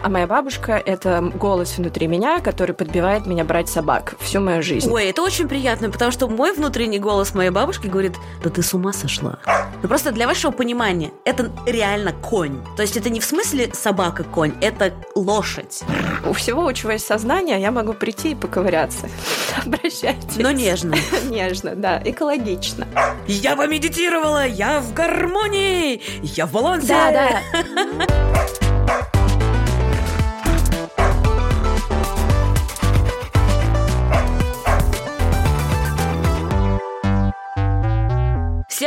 А моя бабушка — это голос внутри меня, который подбивает меня брать собак всю мою жизнь. Ой, это очень приятно, потому что мой внутренний голос моей бабушки говорит, да ты с ума сошла. Ну просто для вашего понимания, это реально конь. То есть это не в смысле собака-конь, это лошадь. У всего, у чего есть сознание, я могу прийти и поковыряться. Обращайтесь. Но нежно. Нежно, да, экологично. Я помедитировала, я в гармонии, я в балансе. Да, да.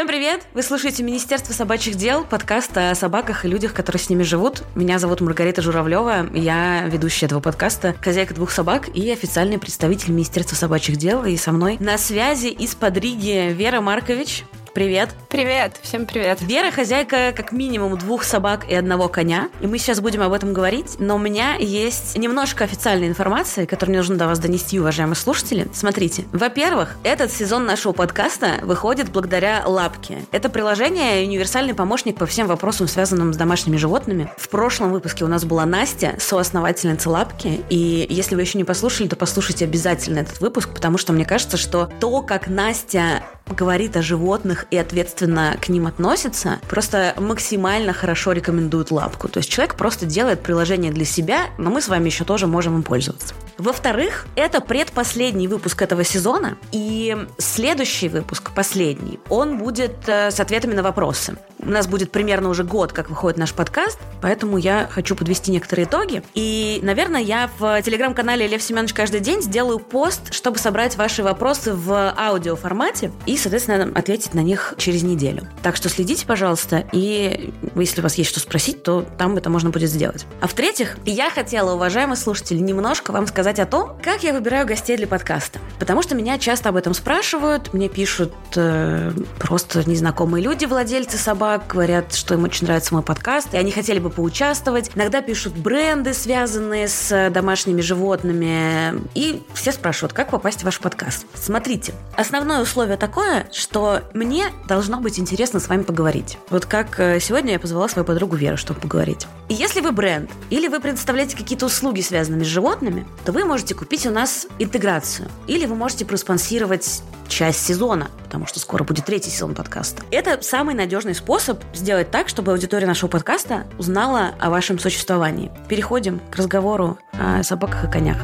Всем привет! Вы слушаете Министерство собачьих дел, подкаст о собаках и людях, которые с ними живут. Меня зовут Маргарита Журавлева, я ведущая этого подкаста, хозяйка двух собак и официальный представитель Министерства собачьих дел. И со мной на связи из-под Риги Вера Маркович. Привет. Привет, всем привет. Вера хозяйка как минимум двух собак и одного коня, и мы сейчас будем об этом говорить, но у меня есть немножко официальной информации, которую мне нужно до вас донести, уважаемые слушатели. Смотрите, во-первых, этот сезон нашего подкаста выходит благодаря Лапке. Это приложение универсальный помощник по всем вопросам, связанным с домашними животными. В прошлом выпуске у нас была Настя, соосновательница Лапки, и если вы еще не послушали, то послушайте обязательно этот выпуск, потому что мне кажется, что то, как Настя говорит о животных и ответственно к ним относится, просто максимально хорошо рекомендует лапку. То есть человек просто делает приложение для себя, но мы с вами еще тоже можем им пользоваться. Во-вторых, это предпоследний выпуск этого сезона, и следующий выпуск, последний, он будет э, с ответами на вопросы. У нас будет примерно уже год, как выходит наш подкаст, поэтому я хочу подвести некоторые итоги. И, наверное, я в телеграм-канале Лев Семенович каждый день сделаю пост, чтобы собрать ваши вопросы в аудиоформате и, соответственно, ответить на них через неделю. Так что следите, пожалуйста, и если у вас есть что спросить, то там это можно будет сделать. А в-третьих, я хотела, уважаемые слушатели, немножко вам сказать о том, как я выбираю гостей для подкаста. Потому что меня часто об этом спрашивают, мне пишут э, просто незнакомые люди, владельцы собак, говорят, что им очень нравится мой подкаст, и они хотели бы поучаствовать. Иногда пишут бренды, связанные с домашними животными. И все спрашивают, как попасть в ваш подкаст. Смотрите, основное условие такое, что мне должно быть интересно с вами поговорить. Вот как э, сегодня я позвала свою подругу Веру, чтобы поговорить. И если вы бренд, или вы предоставляете какие-то услуги, связанные с животными, то вы можете купить у нас интеграцию. Или вы можете проспонсировать часть сезона, потому что скоро будет третий сезон подкаста. Это самый надежный способ сделать так, чтобы аудитория нашего подкаста узнала о вашем существовании. Переходим к разговору о собаках и конях.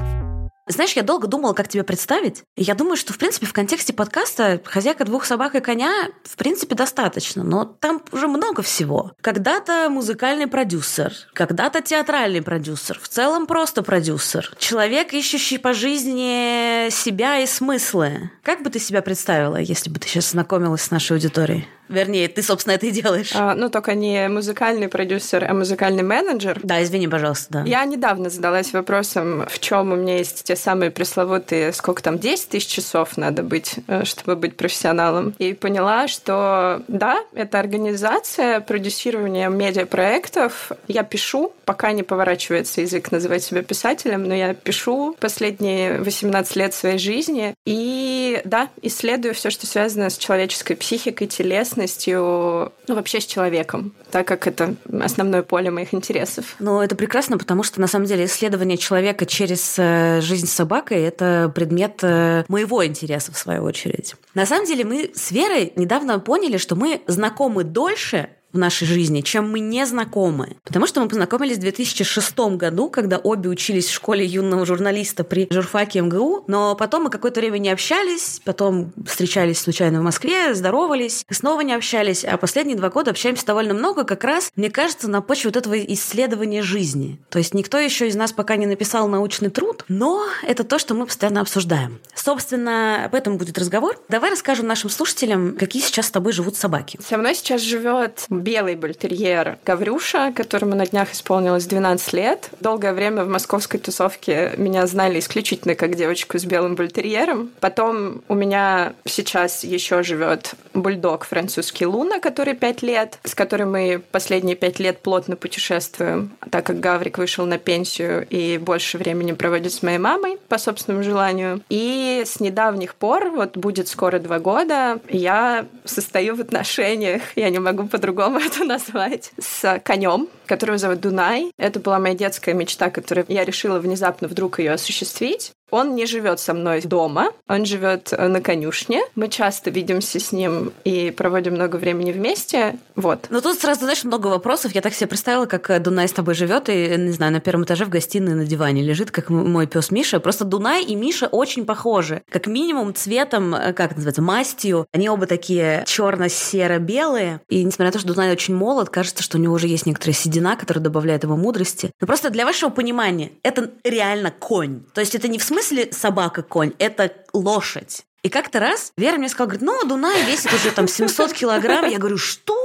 Знаешь, я долго думала, как тебя представить. Я думаю, что, в принципе, в контексте подкаста «Хозяйка двух собак и коня» в принципе достаточно, но там уже много всего. Когда-то музыкальный продюсер, когда-то театральный продюсер, в целом просто продюсер. Человек, ищущий по жизни себя и смыслы. Как бы ты себя представила, если бы ты сейчас знакомилась с нашей аудиторией? Вернее, ты, собственно, это и делаешь. А, ну, только не музыкальный продюсер, а музыкальный менеджер. Да, извини, пожалуйста, да. Я недавно задалась вопросом, в чем у меня есть те самые пресловутые, сколько там, 10 тысяч часов надо быть, э, чтобы быть профессионалом. И поняла, что да, это организация, продюсирование медиапроектов. Я пишу, пока не поворачивается язык называть себя писателем, но я пишу последние 18 лет своей жизни. И да, исследую все, что связано с человеческой психикой, телесностью, целостностью, ну, вообще с человеком, так как это основное поле моих интересов. Ну, это прекрасно, потому что, на самом деле, исследование человека через э, жизнь с собакой – это предмет э, моего интереса, в свою очередь. На самом деле, мы с Верой недавно поняли, что мы знакомы дольше, нашей жизни, чем мы не знакомы. Потому что мы познакомились в 2006 году, когда обе учились в школе юного журналиста при журфаке МГУ, но потом мы какое-то время не общались, потом встречались случайно в Москве, здоровались, снова не общались, а последние два года общаемся довольно много, как раз, мне кажется, на почве вот этого исследования жизни. То есть никто еще из нас пока не написал научный труд, но это то, что мы постоянно обсуждаем. Собственно, об этом будет разговор. Давай расскажем нашим слушателям, какие сейчас с тобой живут собаки. Со мной сейчас живет белый бультерьер Гаврюша, которому на днях исполнилось 12 лет. Долгое время в московской тусовке меня знали исключительно как девочку с белым бультерьером. Потом у меня сейчас еще живет бульдог французский Луна, который 5 лет, с которым мы последние 5 лет плотно путешествуем, так как Гаврик вышел на пенсию и больше времени проводит с моей мамой по собственному желанию. И с недавних пор, вот будет скоро два года, я состою в отношениях, я не могу по-другому по-другому это назвать, с конем, которого зовут Дунай. Это была моя детская мечта, которую я решила внезапно вдруг ее осуществить. Он не живет со мной дома, он живет э, на конюшне. Мы часто видимся с ним и проводим много времени вместе. Вот. Ну тут сразу, знаешь, много вопросов. Я так себе представила, как э, Дунай с тобой живет и, не знаю, на первом этаже в гостиной на диване лежит, как мой пес Миша. Просто Дунай и Миша очень похожи. Как минимум цветом, э, как называется, мастью. Они оба такие черно-серо-белые. И несмотря на то, что Дунай очень молод, кажется, что у него уже есть некоторая седина, которая добавляет ему мудрости. Но просто для вашего понимания, это реально конь. То есть это не в смысле смысле собака-конь, это лошадь. И как-то раз Вера мне сказала, говорит, ну, Дунай весит уже там 700 килограмм. Я говорю, что?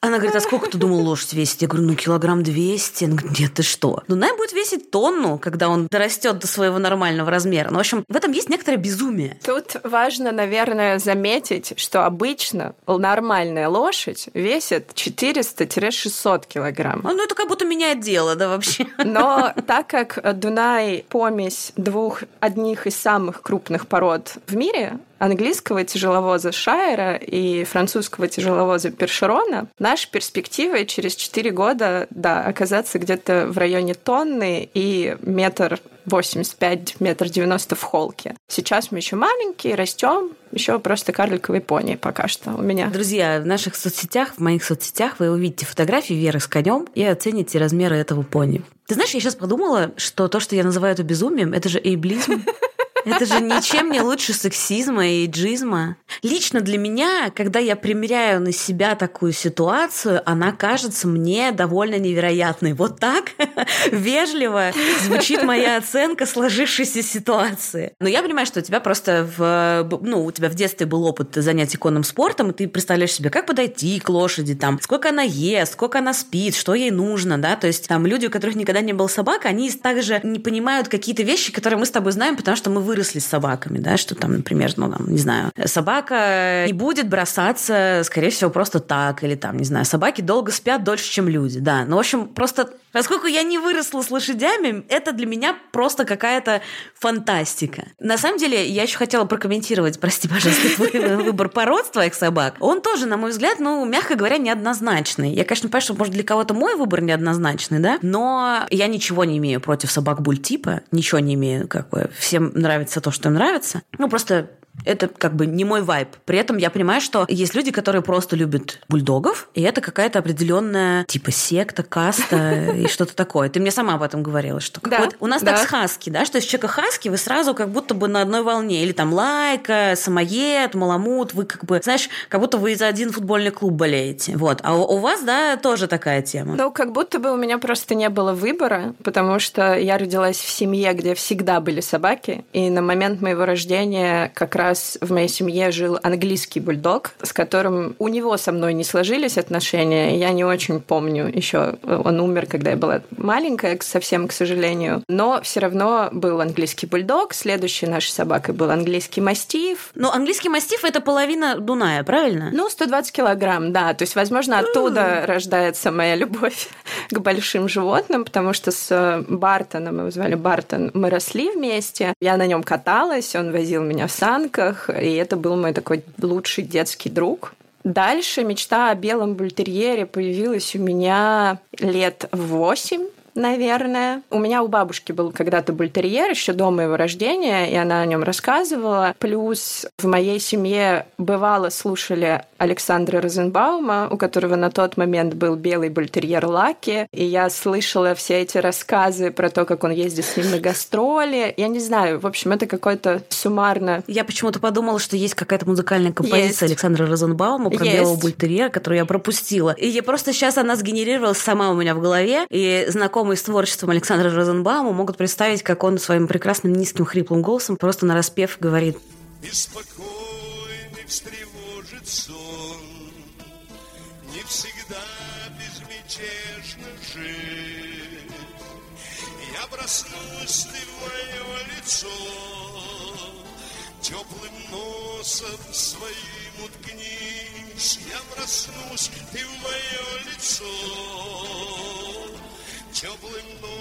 Она говорит, а сколько ты думал лошадь весит? Я говорю, ну, килограмм 200. Она говорит, нет, ты что? Дунай будет весить тонну, когда он дорастет до своего нормального размера. Ну, в общем, в этом есть некоторое безумие. Тут важно, наверное, заметить, что обычно нормальная лошадь весит 400-600 килограмм. Ну, это как будто меняет дело, да, вообще. Но так как Дунай помесь двух одних из самых крупных пород в мире, английского тяжеловоза Шайера и французского тяжеловоза Першерона, наша перспектива через 4 года, да, оказаться где-то в районе тонны и метр 85, метр 90 в холке. Сейчас мы еще маленькие, растем, еще просто карликовый пони пока что у меня. Друзья, в наших соцсетях, в моих соцсетях вы увидите фотографии Веры с конем и оцените размеры этого пони. Ты знаешь, я сейчас подумала, что то, что я называю это безумием, это же эйблизм. Это же ничем не лучше сексизма и джизма. Лично для меня, когда я примеряю на себя такую ситуацию, она кажется мне довольно невероятной. Вот так вежливо звучит моя оценка сложившейся ситуации. Но я понимаю, что у тебя просто в, ну, у тебя в детстве был опыт занятий конным спортом, и ты представляешь себе, как подойти к лошади, там, сколько она ест, сколько она спит, что ей нужно, да, то есть там люди, у которых никогда не было собак, они также не понимают какие-то вещи, которые мы с тобой знаем, потому что мы выросли выросли с собаками, да, что там, например, ну, там, не знаю, собака не будет бросаться, скорее всего, просто так, или там, не знаю, собаки долго спят дольше, чем люди, да. Ну, в общем, просто Поскольку я не выросла с лошадями, это для меня просто какая-то фантастика. На самом деле, я еще хотела прокомментировать, прости, пожалуйста, твой выбор пород твоих собак. Он тоже, на мой взгляд, ну, мягко говоря, неоднозначный. Я, конечно, понимаю, что, может, для кого-то мой выбор неоднозначный, да, но я ничего не имею против собак буль-типа, ничего не имею, как бы, всем нравится то, что им нравится. Ну, просто это как бы не мой вайб. При этом я понимаю, что есть люди, которые просто любят бульдогов, и это какая-то определенная типа секта, каста и что-то такое. Ты мне сама об этом говорила, что да, у нас да. так с хаски, да, что из человека хаски вы сразу как будто бы на одной волне. Или там лайка, самоед, маламут, вы как бы, знаешь, как будто вы за один футбольный клуб болеете. Вот. А у, у вас, да, тоже такая тема. Ну, как будто бы у меня просто не было выбора, потому что я родилась в семье, где всегда были собаки, и на момент моего рождения как раз раз в моей семье жил английский бульдог, с которым у него со мной не сложились отношения. Я не очень помню еще. Он умер, когда я была маленькая, совсем, к сожалению. Но все равно был английский бульдог. Следующей нашей собакой был английский мастиф. Но английский мастиф это половина Дуная, правильно? Ну, 120 килограмм, да. То есть, возможно, оттуда рождается моя любовь к большим животным, потому что с Бартоном, мы его звали Бартон, мы росли вместе. Я на нем каталась, он возил меня в санках, книжках, и это был мой такой лучший детский друг. Дальше мечта о белом бультерьере появилась у меня лет восемь наверное. У меня у бабушки был когда-то бультерьер еще до моего рождения, и она о нем рассказывала. Плюс в моей семье бывало слушали Александра Розенбаума, у которого на тот момент был белый бультерьер Лаки, и я слышала все эти рассказы про то, как он ездит с ним на гастроли. Я не знаю, в общем, это какой-то суммарно... Я почему-то подумала, что есть какая-то музыкальная композиция есть. Александра Розенбаума про есть. белого бультерьера, которую я пропустила. И я просто сейчас она сгенерировалась сама у меня в голове, и знакомые с творчеством Александра Розенбаума могут представить, как он своим прекрасным низким хриплым голосом просто на распев говорит Беспокойный встревожит сон,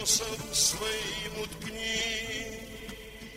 носом своим уткнись.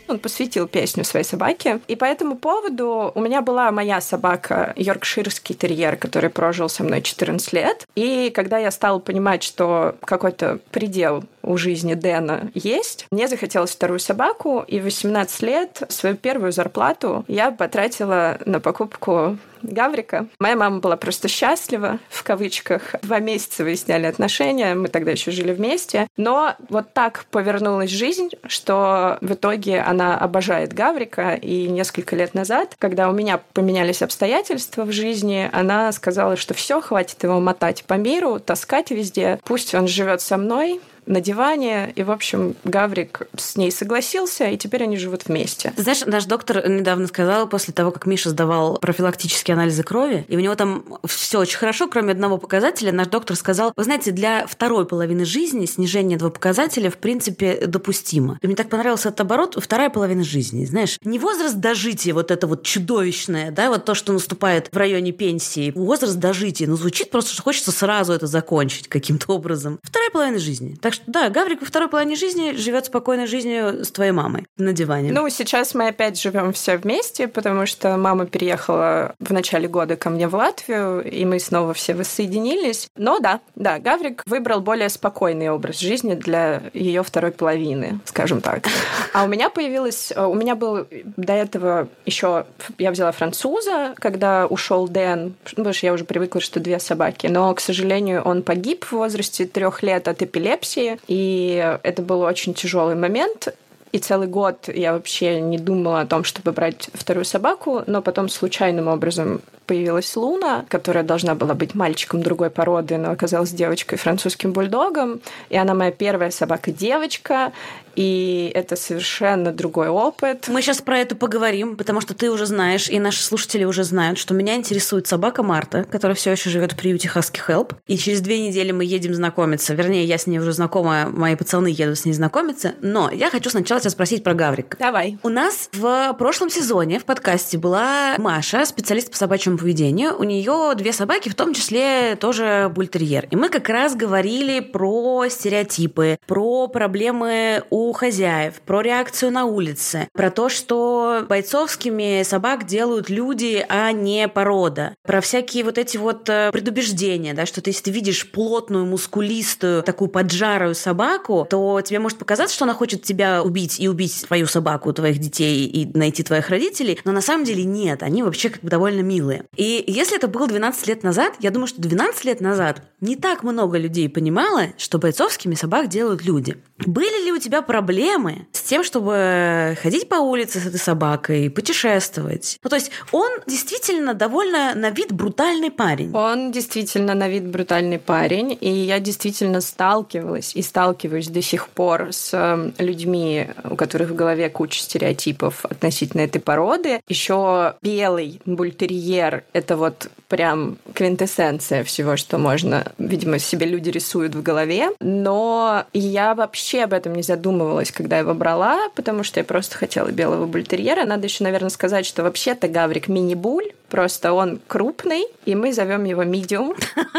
Он посвятил песню своей собаке. И по этому поводу у меня была моя собака, йоркширский терьер, который прожил со мной 14 лет. И когда я стала понимать, что какой-то предел у жизни Дэна есть, мне захотелось вторую собаку, и в 18 лет свою первую зарплату я потратила на покупку Гаврика. Моя мама была просто счастлива, в кавычках. Два месяца выясняли отношения, мы тогда еще жили вместе. Но вот так повернулась жизнь, что в итоге она обожает Гаврика. И несколько лет назад, когда у меня поменялись обстоятельства в жизни, она сказала, что все, хватит его мотать по миру, таскать везде. Пусть он живет со мной, на диване. И, в общем, Гаврик с ней согласился, и теперь они живут вместе. Ты знаешь, наш доктор недавно сказал, после того, как Миша сдавал профилактические анализы крови, и у него там все очень хорошо, кроме одного показателя, наш доктор сказал, вы знаете, для второй половины жизни снижение этого показателя, в принципе, допустимо. И мне так понравился этот оборот, вторая половина жизни, знаешь, не возраст дожития, вот это вот чудовищное, да, вот то, что наступает в районе пенсии, возраст дожития, ну, звучит просто, что хочется сразу это закончить каким-то образом. Вторая половина жизни. Так что да, Гаврик во второй половине жизни живет спокойной жизнью с твоей мамой на диване. Ну, сейчас мы опять живем все вместе, потому что мама переехала в начале года ко мне в Латвию, и мы снова все воссоединились. Но да, да, Гаврик выбрал более спокойный образ жизни для ее второй половины, скажем так. А у меня появилась, у меня был до этого еще, я взяла француза, когда ушел Дэн, потому что я уже привыкла, что две собаки, но, к сожалению, он погиб в возрасте трех лет от эпилепсии, и это был очень тяжелый момент. И целый год я вообще не думала о том, чтобы брать вторую собаку, но потом случайным образом появилась Луна, которая должна была быть мальчиком другой породы, но оказалась девочкой французским бульдогом. И она моя первая собака-девочка и это совершенно другой опыт. Мы сейчас про это поговорим, потому что ты уже знаешь, и наши слушатели уже знают, что меня интересует собака Марта, которая все еще живет в приюте Husky Help. И через две недели мы едем знакомиться. Вернее, я с ней уже знакома, мои пацаны едут с ней знакомиться. Но я хочу сначала тебя спросить про Гаврика. Давай. У нас в прошлом сезоне в подкасте была Маша, специалист по собачьему поведению. У нее две собаки, в том числе тоже бультерьер. И мы как раз говорили про стереотипы, про проблемы у у хозяев, про реакцию на улице, про то, что бойцовскими собак делают люди, а не порода, про всякие вот эти вот э, предубеждения, да, что ты, если ты видишь плотную, мускулистую, такую поджарую собаку, то тебе может показаться, что она хочет тебя убить и убить твою собаку, твоих детей и найти твоих родителей, но на самом деле нет, они вообще как бы довольно милые. И если это было 12 лет назад, я думаю, что 12 лет назад не так много людей понимало, что бойцовскими собак делают люди. Были ли у тебя проблемы с тем, чтобы ходить по улице с этой собакой, путешествовать? Ну, то есть он действительно довольно на вид брутальный парень. Он действительно на вид брутальный парень, и я действительно сталкивалась и сталкиваюсь до сих пор с эм, людьми, у которых в голове куча стереотипов относительно этой породы. Еще белый бультерьер — это вот прям квинтэссенция всего, что можно, видимо, себе люди рисуют в голове. Но я вообще об этом не задумывалась, когда его брала, потому что я просто хотела белого бультерьера. Надо еще, наверное, сказать, что вообще-то Гаврик мини-буль, просто он крупный, и мы зовем его медиум.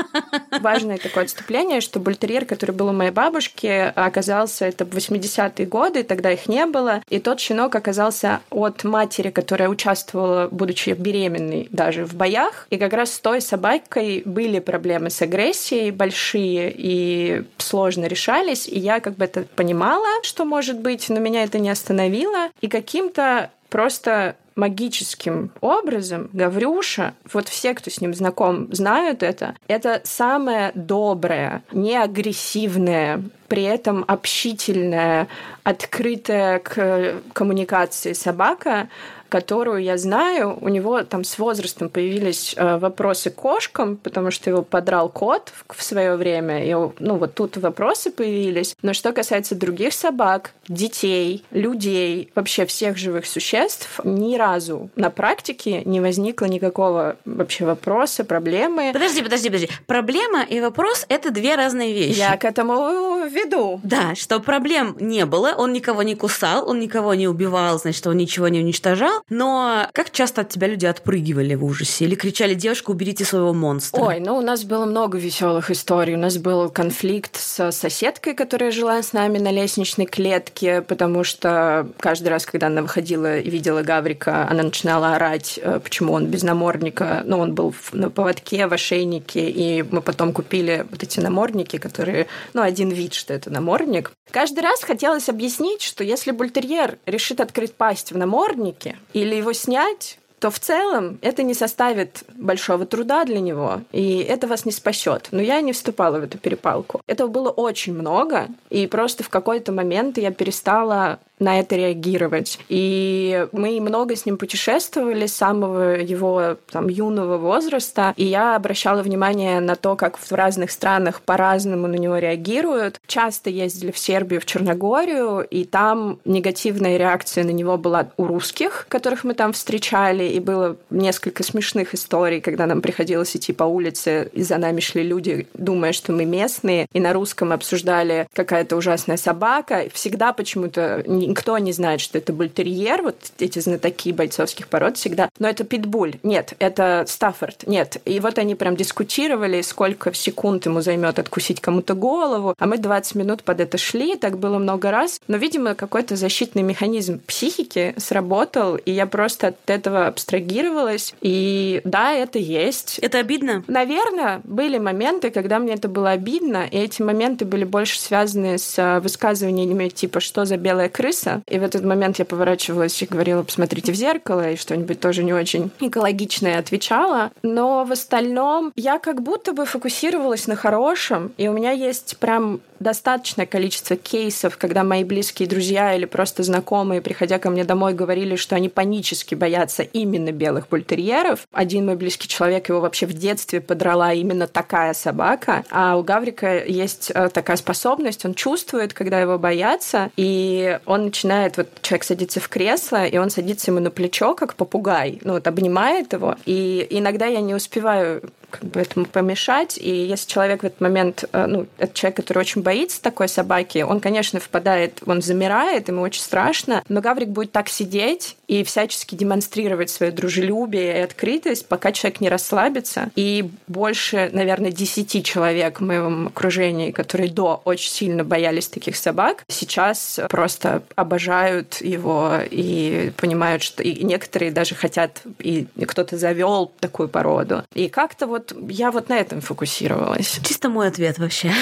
Важное такое отступление, что бультерьер, который был у моей бабушки, оказался это 80-е годы, тогда их не было, и тот щенок оказался от матери, которая участвовала, будучи беременной, даже в боях, и как раз с той собакой были проблемы с агрессией большие и сложно решались, и я как бы это понимала, что может быть, но меня это не остановило, и каким-то просто магическим образом Гаврюша, вот все, кто с ним знаком, знают это, это самое доброе, не агрессивное, при этом общительная, открытая к коммуникации собака, которую я знаю, у него там с возрастом появились э, вопросы к кошкам, потому что его подрал кот в свое время, и ну вот тут вопросы появились. Но что касается других собак, детей, людей, вообще всех живых существ, ни разу на практике не возникло никакого вообще вопроса, проблемы. Подожди, подожди, подожди. Проблема и вопрос — это две разные вещи. Я к этому веду. Да, что проблем не было, он никого не кусал, он никого не убивал, значит, он ничего не уничтожал. Но как часто от тебя люди отпрыгивали в ужасе или кричали, девушка, уберите своего монстра? Ой, ну у нас было много веселых историй. У нас был конфликт с соседкой, которая жила с нами на лестничной клетке, потому что каждый раз, когда она выходила и видела Гаврика, она начинала орать, э, почему он без намордника. Ну, он был на поводке, в ошейнике, и мы потом купили вот эти намордники, которые, ну, один вид, что это намордник. Каждый раз хотелось объяснить, что если бультерьер решит открыть пасть в наморднике или его снять, то в целом это не составит большого труда для него, и это вас не спасет. Но я не вступала в эту перепалку. Этого было очень много, и просто в какой-то момент я перестала на это реагировать. И мы много с ним путешествовали с самого его там, юного возраста, и я обращала внимание на то, как в разных странах по-разному на него реагируют. Часто ездили в Сербию, в Черногорию, и там негативная реакция на него была у русских, которых мы там встречали, и было несколько смешных историй, когда нам приходилось идти по улице, и за нами шли люди, думая, что мы местные, и на русском обсуждали какая-то ужасная собака. Всегда почему-то никто не знает, что это бультерьер, вот эти знатоки бойцовских пород всегда. Но это питбуль. Нет, это Стаффорд. Нет. И вот они прям дискутировали, сколько секунд ему займет откусить кому-то голову. А мы 20 минут под это шли, так было много раз. Но, видимо, какой-то защитный механизм психики сработал, и я просто от этого абстрагировалась. И да, это есть. Это обидно? Наверное, были моменты, когда мне это было обидно, и эти моменты были больше связаны с высказываниями типа «что за белая крыса?», крыса. И в этот момент я поворачивалась и говорила, посмотрите в зеркало, и что-нибудь тоже не очень экологичное отвечала. Но в остальном я как будто бы фокусировалась на хорошем, и у меня есть прям достаточное количество кейсов, когда мои близкие друзья или просто знакомые, приходя ко мне домой, говорили, что они панически боятся именно белых бультерьеров. Один мой близкий человек, его вообще в детстве подрала именно такая собака. А у Гаврика есть э, такая способность, он чувствует, когда его боятся, и он начинает, вот человек садится в кресло, и он садится ему на плечо, как попугай, ну вот обнимает его, и иногда я не успеваю как бы этому помешать. И если человек в этот момент, э, ну, это человек, который очень боится такой собаки, он, конечно, впадает, он замирает, ему очень страшно, но Гаврик будет так сидеть и всячески демонстрировать свое дружелюбие и открытость, пока человек не расслабится. И больше, наверное, десяти человек в моем окружении, которые до очень сильно боялись таких собак, сейчас просто обожают его и понимают, что и некоторые даже хотят, и кто-то завел такую породу. И как-то вот вот я вот на этом фокусировалась. Чисто мой ответ вообще.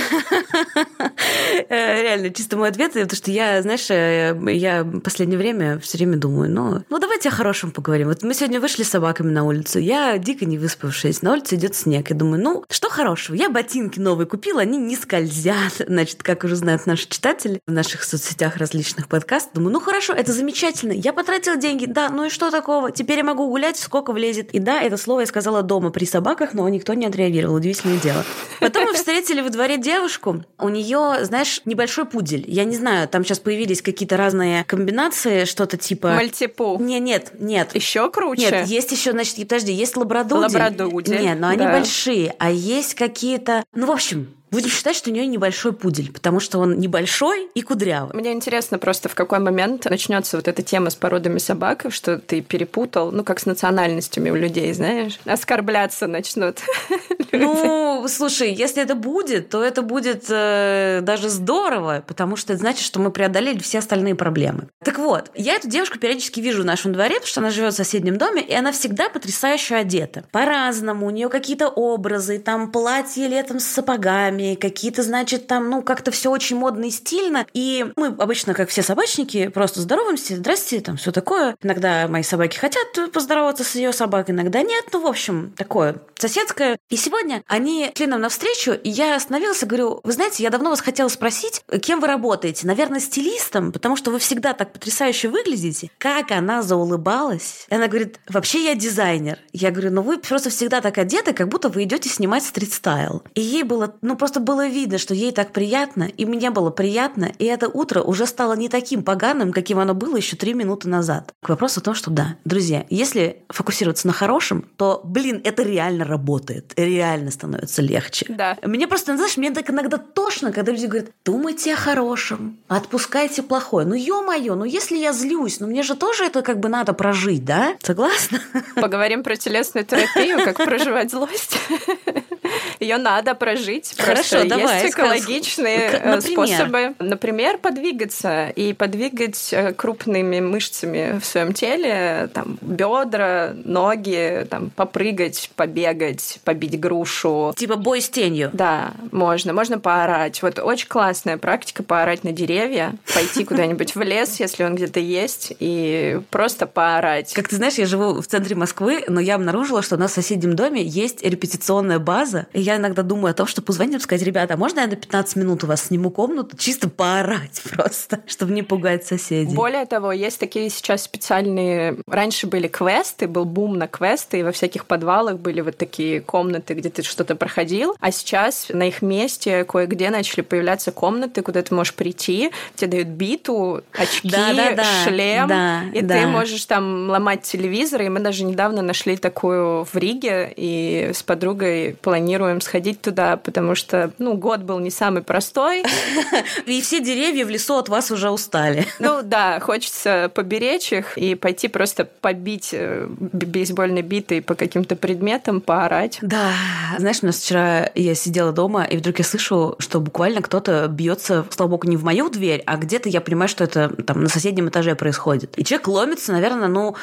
Э, реально, чисто мой ответ, потому что я, знаешь, э, я в последнее время все время думаю, ну, ну давайте о хорошем поговорим. Вот мы сегодня вышли с собаками на улицу, я дико не выспавшись, на улице идет снег, я думаю, ну, что хорошего? Я ботинки новые купила, они не скользят, значит, как уже знают наши читатели в наших соцсетях различных подкастов. Думаю, ну хорошо, это замечательно, я потратила деньги, да, ну и что такого? Теперь я могу гулять, сколько влезет. И да, это слово я сказала дома при собаках, но никто не отреагировал. Удивительное дело. Потом мы встретили во дворе девушку. У нее, знаешь, небольшой пудель. Я не знаю, там сейчас появились какие-то разные комбинации, что-то типа... Мальтипу. Не, нет, нет. Еще круче. Нет, есть еще, значит, подожди, есть лабрадудель. Лабрадудель. Нет, но они да. большие. А есть какие-то... Ну, в общем, Будем считать, что у нее небольшой пудель, потому что он небольшой и кудрявый. Мне интересно просто, в какой момент начнется вот эта тема с породами собак, что ты перепутал, ну, как с национальностями у людей, знаешь, оскорбляться начнут. Ну, слушай, если это будет, то это будет э, даже здорово, потому что это значит, что мы преодолели все остальные проблемы. Так вот, я эту девушку периодически вижу в нашем дворе, потому что она живет в соседнем доме, и она всегда потрясающе одета. По-разному, у нее какие-то образы, там платье летом с сапогами, костюмами, какие-то, значит, там, ну, как-то все очень модно и стильно. И мы обычно, как все собачники, просто здороваемся, здрасте, там все такое. Иногда мои собаки хотят поздороваться с ее собакой, иногда нет. Ну, в общем, такое соседское. И сегодня они шли нам навстречу, и я остановилась и говорю, вы знаете, я давно вас хотела спросить, кем вы работаете? Наверное, стилистом, потому что вы всегда так потрясающе выглядите. Как она заулыбалась. И она говорит, вообще я дизайнер. Я говорю, ну вы просто всегда так одеты, как будто вы идете снимать стрит-стайл. И ей было, ну просто было видно, что ей так приятно, и мне было приятно, и это утро уже стало не таким поганым, каким оно было еще три минуты назад. К вопросу о том, что да, друзья, если фокусироваться на хорошем, то, блин, это реально работает, реально становится легче. Да. Мне просто, знаешь, мне так иногда тошно, когда люди говорят, думайте о хорошем, отпускайте плохое. Ну, ё-моё, ну если я злюсь, ну мне же тоже это как бы надо прожить, да? Согласна? Поговорим про телесную терапию, как проживать злость. Ее надо прожить. Хорошо, давай, Есть экологичные сказ- э, например? способы. Например, подвигаться и подвигать э, крупными мышцами в своем теле, там, бедра, ноги, там, попрыгать, побегать, побить грушу. Типа бой с тенью. Да, можно. Можно поорать. Вот очень классная практика поорать на деревья, пойти куда-нибудь в лес, если он где-то есть, и просто поорать. Как ты знаешь, я живу в центре Москвы, но я обнаружила, что у нас в соседнем доме есть репетиционная база. И я иногда думаю о том, что позвонить сказать, ребята, а можно я на 15 минут у вас сниму комнату, чисто поорать просто, чтобы не пугать соседей. Более того, есть такие сейчас специальные... Раньше были квесты, был бум на квесты, и во всяких подвалах были вот такие комнаты, где ты что-то проходил. А сейчас на их месте кое-где начали появляться комнаты, куда ты можешь прийти, тебе дают биту, очки, Да-да-да, шлем, да, и да. ты можешь там ломать телевизор. И мы даже недавно нашли такую в Риге, и с подругой планируем сходить туда, потому что, ну, год был не самый простой. И все деревья в лесу от вас уже устали. Ну да, хочется поберечь их и пойти просто побить э, бейсбольной битой по каким-то предметам, поорать. Да, знаешь, у нас вчера я сидела дома, и вдруг я слышу, что буквально кто-то бьется, слава богу, не в мою дверь, а где-то я понимаю, что это там на соседнем этаже происходит. И человек ломится, наверное, ну,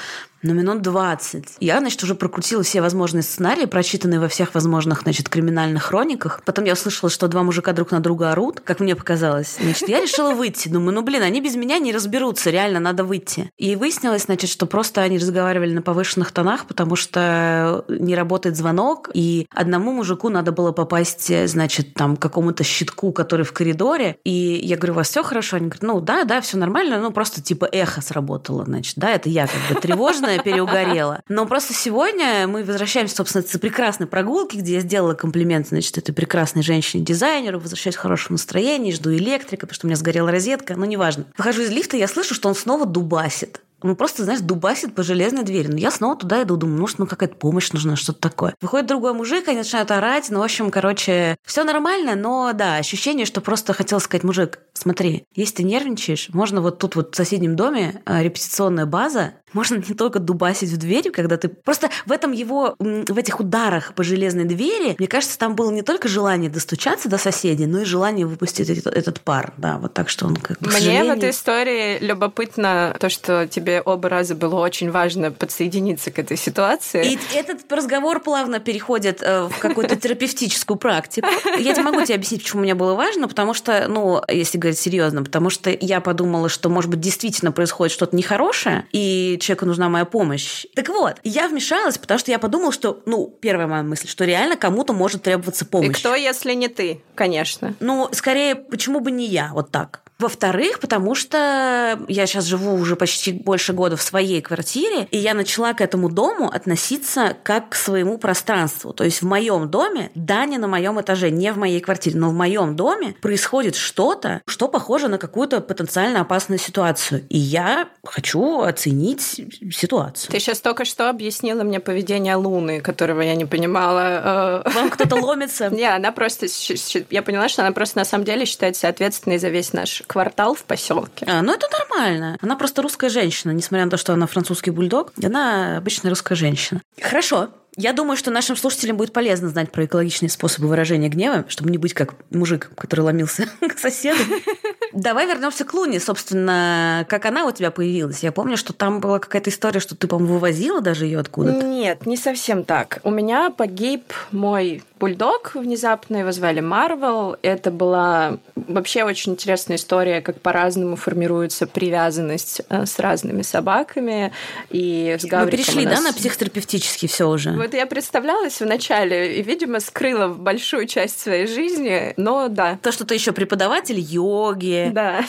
на минут 20. Я, значит, уже прокрутила все возможные сценарии, прочитанные во всех возможных, значит, криминальных хрониках. Потом я услышала, что два мужика друг на друга орут, как мне показалось. Значит, я решила выйти. Думаю, ну, блин, они без меня не разберутся, реально надо выйти. И выяснилось, значит, что просто они разговаривали на повышенных тонах, потому что не работает звонок, и одному мужику надо было попасть, значит, там, к какому-то щитку, который в коридоре. И я говорю, у вас все хорошо? Они говорят, ну, да, да, все нормально, ну, просто типа эхо сработало, значит, да, это я как бы тревожная, переугорела. Но просто сегодня мы возвращаемся, собственно, с прекрасной прогулки, где я сделала комплимент, значит, этой прекрасной женщине-дизайнеру, возвращаюсь в хорошем настроении, жду электрика, потому что у меня сгорела розетка, но неважно. Выхожу из лифта, я слышу, что он снова дубасит. Он просто, знаешь, дубасит по железной двери. Но я снова туда иду, думаю, может, ну какая-то помощь нужна, что-то такое. Выходит другой мужик, они начинают орать. Ну, в общем, короче, все нормально, но да, ощущение, что просто хотел сказать, мужик, смотри, если ты нервничаешь, можно вот тут вот в соседнем доме э, репетиционная база, можно не только дубасить в дверь, когда ты... Просто в этом его, в этих ударах по железной двери, мне кажется, там было не только желание достучаться до соседей, но и желание выпустить этот, этот пар. Да, вот так что он как бы, Мне в этой истории любопытно то, что тебе оба раза было очень важно подсоединиться к этой ситуации. И этот разговор плавно переходит э, в какую-то терапевтическую практику. Я тебе могу тебе объяснить, почему мне было важно, потому что, ну, если говорить серьезно, потому что я подумала, что, может быть, действительно происходит что-то нехорошее, и человеку нужна моя помощь. Так вот, я вмешалась, потому что я подумала, что, ну, первая моя мысль, что реально кому-то может требоваться И помощь. кто, если не ты, конечно. Ну, скорее, почему бы не я, вот так. Во-вторых, потому что я сейчас живу уже почти больше года в своей квартире, и я начала к этому дому относиться как к своему пространству. То есть в моем доме, да, не на моем этаже, не в моей квартире, но в моем доме происходит что-то, что похоже на какую-то потенциально опасную ситуацию. И я хочу оценить ситуацию. Ты сейчас только что объяснила мне поведение Луны, которого я не понимала. э, Вам кто-то ломится? Не, она просто... Я поняла, что она просто на самом деле считается ответственной за весь наш квартал в поселке. А, ну это нормально. Она просто русская женщина, несмотря на то, что она французский бульдог. Она обычная русская женщина. Хорошо. Я думаю, что нашим слушателям будет полезно знать про экологичные способы выражения гнева, чтобы не быть как мужик, который ломился к соседу. Давай вернемся к Луне. Собственно, как она у тебя появилась? Я помню, что там была какая-то история, что ты, по-моему, вывозила даже ее откуда-то. Нет, не совсем так. У меня погиб мой бульдог внезапно, его звали Марвел. Это была вообще очень интересная история, как по-разному формируется привязанность э, с разными собаками. И с Гавриком Мы перешли, нас... да, на психотерапевтический все уже? Вот я представлялась вначале и, видимо, скрыла большую часть своей жизни, но да. То, что ты еще преподаватель йоги. Да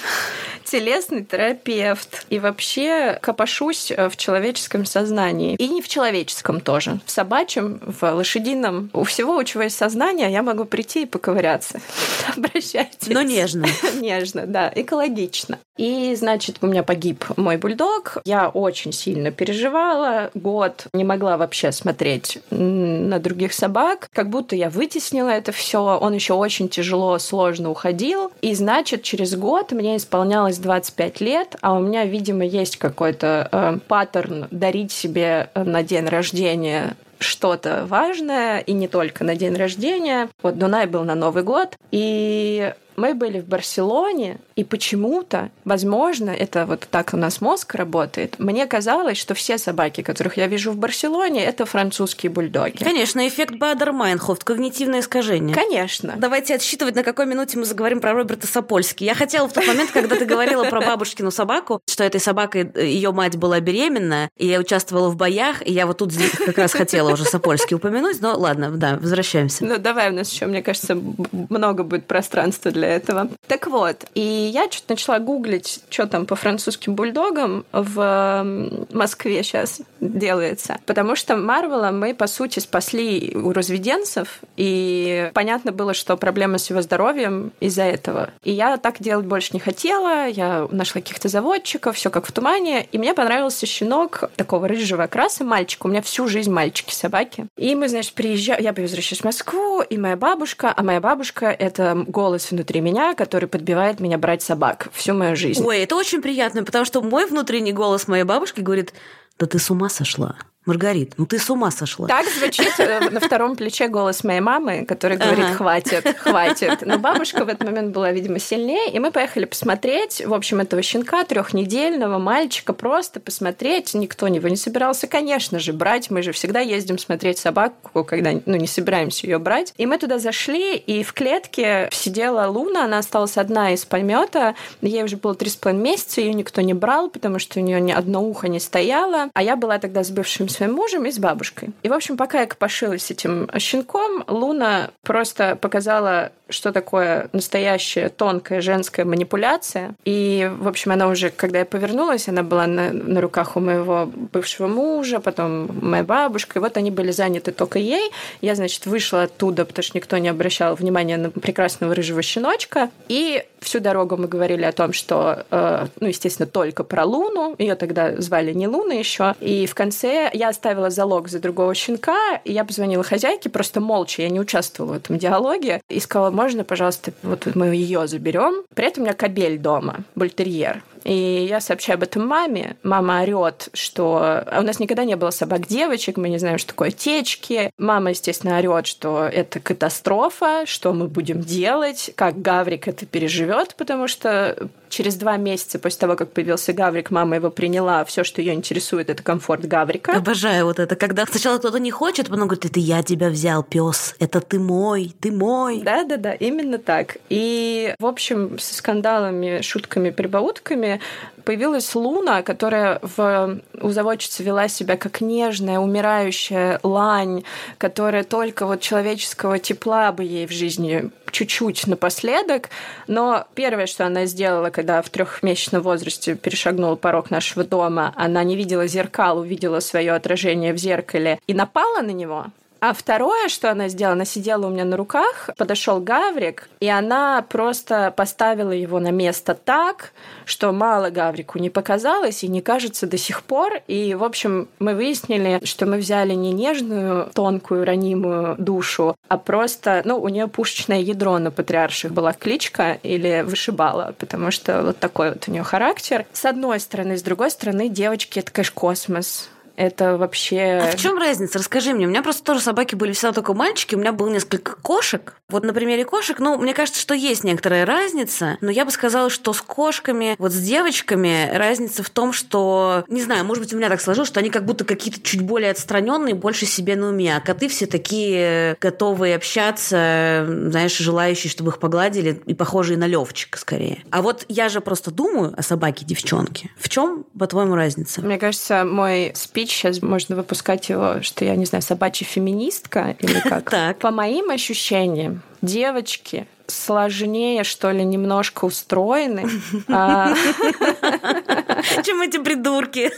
телесный терапевт. И вообще копошусь э, в человеческом сознании. И не в человеческом тоже. В собачьем, в лошадином. У всего, у чего есть сознание, я могу прийти и поковыряться. Обращайтесь. Но нежно. нежно, да. Экологично. И, значит, у меня погиб мой бульдог. Я очень сильно переживала. Год не могла вообще смотреть на других собак. Как будто я вытеснила это все. Он еще очень тяжело, сложно уходил. И, значит, через год мне исполнялось 25 лет, а у меня, видимо, есть какой-то э, паттерн дарить себе на день рождения что-то важное, и не только на день рождения. Вот Дунай был на Новый год, и мы были в Барселоне, и почему-то, возможно, это вот так у нас мозг работает, мне казалось, что все собаки, которых я вижу в Барселоне, это французские бульдоги. Конечно, эффект Баадер-Майнхоф, когнитивное искажение. Конечно. Давайте отсчитывать, на какой минуте мы заговорим про Роберта Сапольски. Я хотела в тот момент, когда ты говорила про бабушкину собаку, что этой собакой ее мать была беременна, и я участвовала в боях, и я вот тут как раз хотела уже Сапольски упомянуть, но ладно, да, возвращаемся. Ну давай, у нас еще, мне кажется, много будет пространства для этого. Так вот, и я что-то начала гуглить, что там по французским бульдогам в Москве сейчас делается. Потому что Марвела мы, по сути, спасли у разведенцев, и понятно было, что проблема с его здоровьем из-за этого. И я так делать больше не хотела, я нашла каких-то заводчиков, все как в тумане, и мне понравился щенок такого рыжего окраса, мальчик. У меня всю жизнь мальчики собаки. И мы, значит, приезжаем, я возвращаюсь в Москву, и моя бабушка, а моя бабушка — это голос внутри меня, который подбивает меня брать собак всю мою жизнь. Ой, это очень приятно, потому что мой внутренний голос моей бабушки говорит, да ты с ума сошла. Маргарит, ну ты с ума сошла. Так звучит э, на втором плече голос моей мамы, который говорит, ага. хватит, хватит. Но бабушка в этот момент была, видимо, сильнее, и мы поехали посмотреть, в общем, этого щенка трехнедельного мальчика, просто посмотреть. Никто его не собирался, конечно же, брать. Мы же всегда ездим смотреть собаку, когда ну, не собираемся ее брать. И мы туда зашли, и в клетке сидела Луна, она осталась одна из помета. Ей уже было три с половиной месяца, ее никто не брал, потому что у нее ни одно ухо не стояло. А я была тогда с бывшим своим мужем и с бабушкой. И, в общем, пока я копошилась этим щенком, Луна просто показала, что такое настоящая тонкая женская манипуляция. И, в общем, она уже, когда я повернулась, она была на, на руках у моего бывшего мужа, потом моя бабушка, и вот они были заняты только ей. Я, значит, вышла оттуда, потому что никто не обращал внимания на прекрасного рыжего щеночка. И всю дорогу мы говорили о том, что, э, ну, естественно, только про Луну. Ее тогда звали не Луна еще. И в конце я оставила залог за другого щенка, и я позвонила хозяйке, просто молча, я не участвовала в этом диалоге, и сказала, можно, пожалуйста, вот мы ее заберем. При этом у меня кабель дома, бультерьер. И я сообщаю об этом маме. Мама орет, что у нас никогда не было собак-девочек, мы не знаем, что такое течки. Мама, естественно, орет, что это катастрофа, что мы будем делать, как Гаврик это переживет, потому что через два месяца после того, как появился Гаврик, мама его приняла. Все, что ее интересует, это комфорт Гаврика. Обожаю вот это, когда сначала кто-то не хочет, потом говорит, это я тебя взял, пес, это ты мой, ты мой. Да, да, да, именно так. И, в общем, со скандалами, шутками, прибаутками появилась Луна, которая в, у заводчицы вела себя как нежная, умирающая лань, которая только вот человеческого тепла бы ей в жизни чуть-чуть напоследок. Но первое, что она сделала, когда в трехмесячном возрасте перешагнула порог нашего дома, она не видела зеркал, увидела свое отражение в зеркале и напала на него. А второе, что она сделала, она сидела у меня на руках, подошел Гаврик, и она просто поставила его на место так, что мало Гаврику не показалось и не кажется до сих пор. И, в общем, мы выяснили, что мы взяли не нежную, тонкую, ранимую душу, а просто, ну, у нее пушечное ядро на патриарших была кличка или вышибала, потому что вот такой вот у нее характер. С одной стороны, с другой стороны, девочки, это, конечно, космос Это вообще... А в чем разница? Расскажи мне. У меня просто тоже собаки были всегда только мальчики, у меня было несколько кошек. Вот на примере кошек, ну, мне кажется, что есть некоторая разница, но я бы сказала, что с кошками, вот с девочками разница в том, что, не знаю, может быть, у меня так сложилось, что они как будто какие-то чуть более отстраненные, больше себе на уме, а коты все такие готовые общаться, знаешь, желающие, чтобы их погладили, и похожие на Левчика скорее. А вот я же просто думаю о собаке девчонке. В чем, по-твоему, разница? Мне кажется, мой спич сейчас можно выпускать его, что я не знаю, собачья феминистка или как. Так. По моим ощущениям, девочки сложнее, что ли, немножко устроены. А, Чем эти придурки?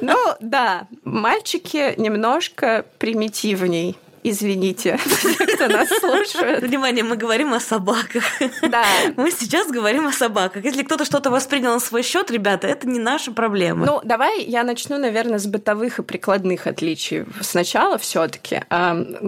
Ну, да, мальчики немножко примитивней. Извините, кто нас слушает. Внимание, мы говорим о собаках. Да. Мы сейчас говорим о собаках. Если кто-то что-то воспринял на свой счет, ребята, это не наша проблема. Ну, давай я начну, наверное, с бытовых и прикладных отличий. Сначала все таки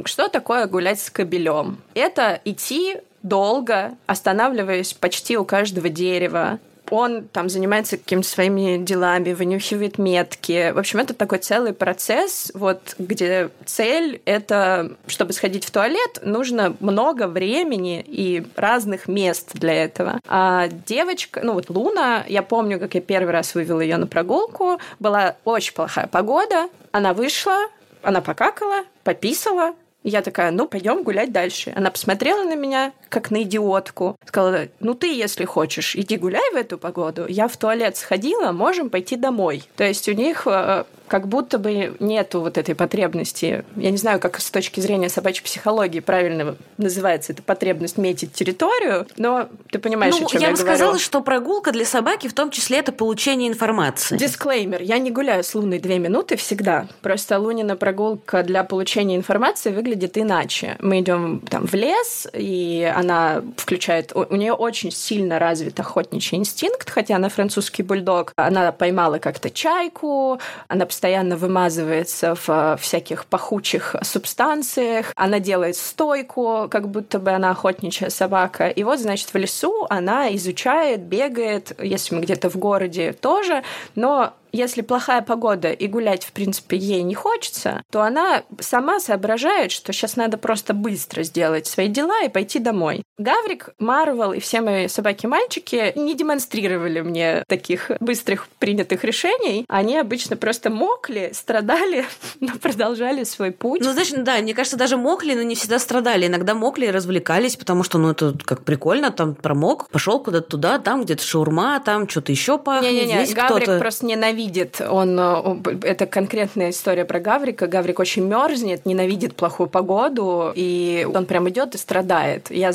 Что такое гулять с кобелем? Это идти долго, останавливаясь почти у каждого дерева, он там занимается какими-то своими делами, вынюхивает метки. В общем, это такой целый процесс, вот, где цель — это, чтобы сходить в туалет, нужно много времени и разных мест для этого. А девочка, ну вот Луна, я помню, как я первый раз вывела ее на прогулку, была очень плохая погода, она вышла, она покакала, пописала, я такая, ну, пойдем гулять дальше. Она посмотрела на меня, как на идиотку. Сказала, ну, ты, если хочешь, иди гуляй в эту погоду. Я в туалет сходила, можем пойти домой. То есть у них э, как будто бы нету вот этой потребности. Я не знаю, как с точки зрения собачьей психологии правильно называется эта потребность метить территорию, но ты понимаешь, ну, о чем я, я бы говорю. сказала, что прогулка для собаки в том числе это получение информации. Дисклеймер. Я не гуляю с Луной две минуты всегда. Просто Лунина прогулка для получения информации выглядит иначе. Мы идем там в лес, и она включает... У нее очень сильно развит охотничий инстинкт, хотя она французский бульдог. Она поймала как-то чайку, она постоянно вымазывается в э, всяких пахучих субстанциях. Она делает стойку, как будто бы она охотничья собака. И вот, значит, в лесу она изучает, бегает, если мы где-то в городе тоже, но если плохая погода и гулять, в принципе, ей не хочется, то она сама соображает, что сейчас надо просто быстро сделать свои дела и пойти домой. Гаврик, Марвел и все мои собаки-мальчики не демонстрировали мне таких быстрых принятых решений. Они обычно просто мокли, страдали, но продолжали свой путь. Ну, знаешь, да, мне кажется, даже мокли, но не всегда страдали. Иногда мокли и развлекались, потому что, ну, это как прикольно, там промок, пошел куда-то туда, там где-то шаурма, там что-то еще пахнет. Не-не-не, Гаврик просто ненавидит. Он, э, это конкретная история про Гаврика. Гаврик очень мерзнет, ненавидит плохую погоду, и он прям идет и страдает. Я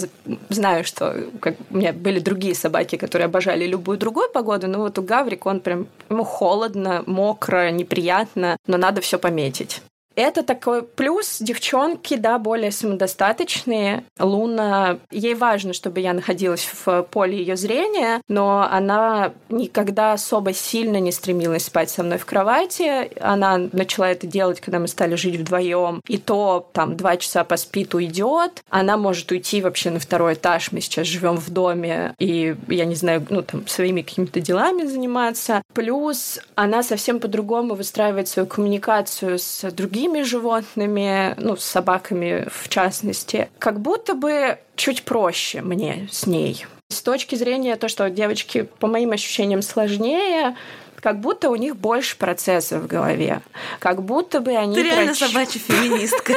знаю, что как, у меня были другие собаки, которые обожали любую другую погоду, но вот у Гаврика он прям ему холодно, мокро, неприятно, но надо все пометить. Это такой плюс. Девчонки, да, более самодостаточные. Луна, ей важно, чтобы я находилась в поле ее зрения, но она никогда особо сильно не стремилась спать со мной в кровати. Она начала это делать, когда мы стали жить вдвоем. И то там два часа поспит, уйдет. Она может уйти вообще на второй этаж. Мы сейчас живем в доме, и я не знаю, ну там своими какими-то делами заниматься. Плюс она совсем по-другому выстраивает свою коммуникацию с другими другими животными, ну, с собаками в частности, как будто бы чуть проще мне с ней. С точки зрения то, что девочки, по моим ощущениям, сложнее, как будто у них больше процессов в голове. Как будто бы они... Ты реально проч- собачья феминистка.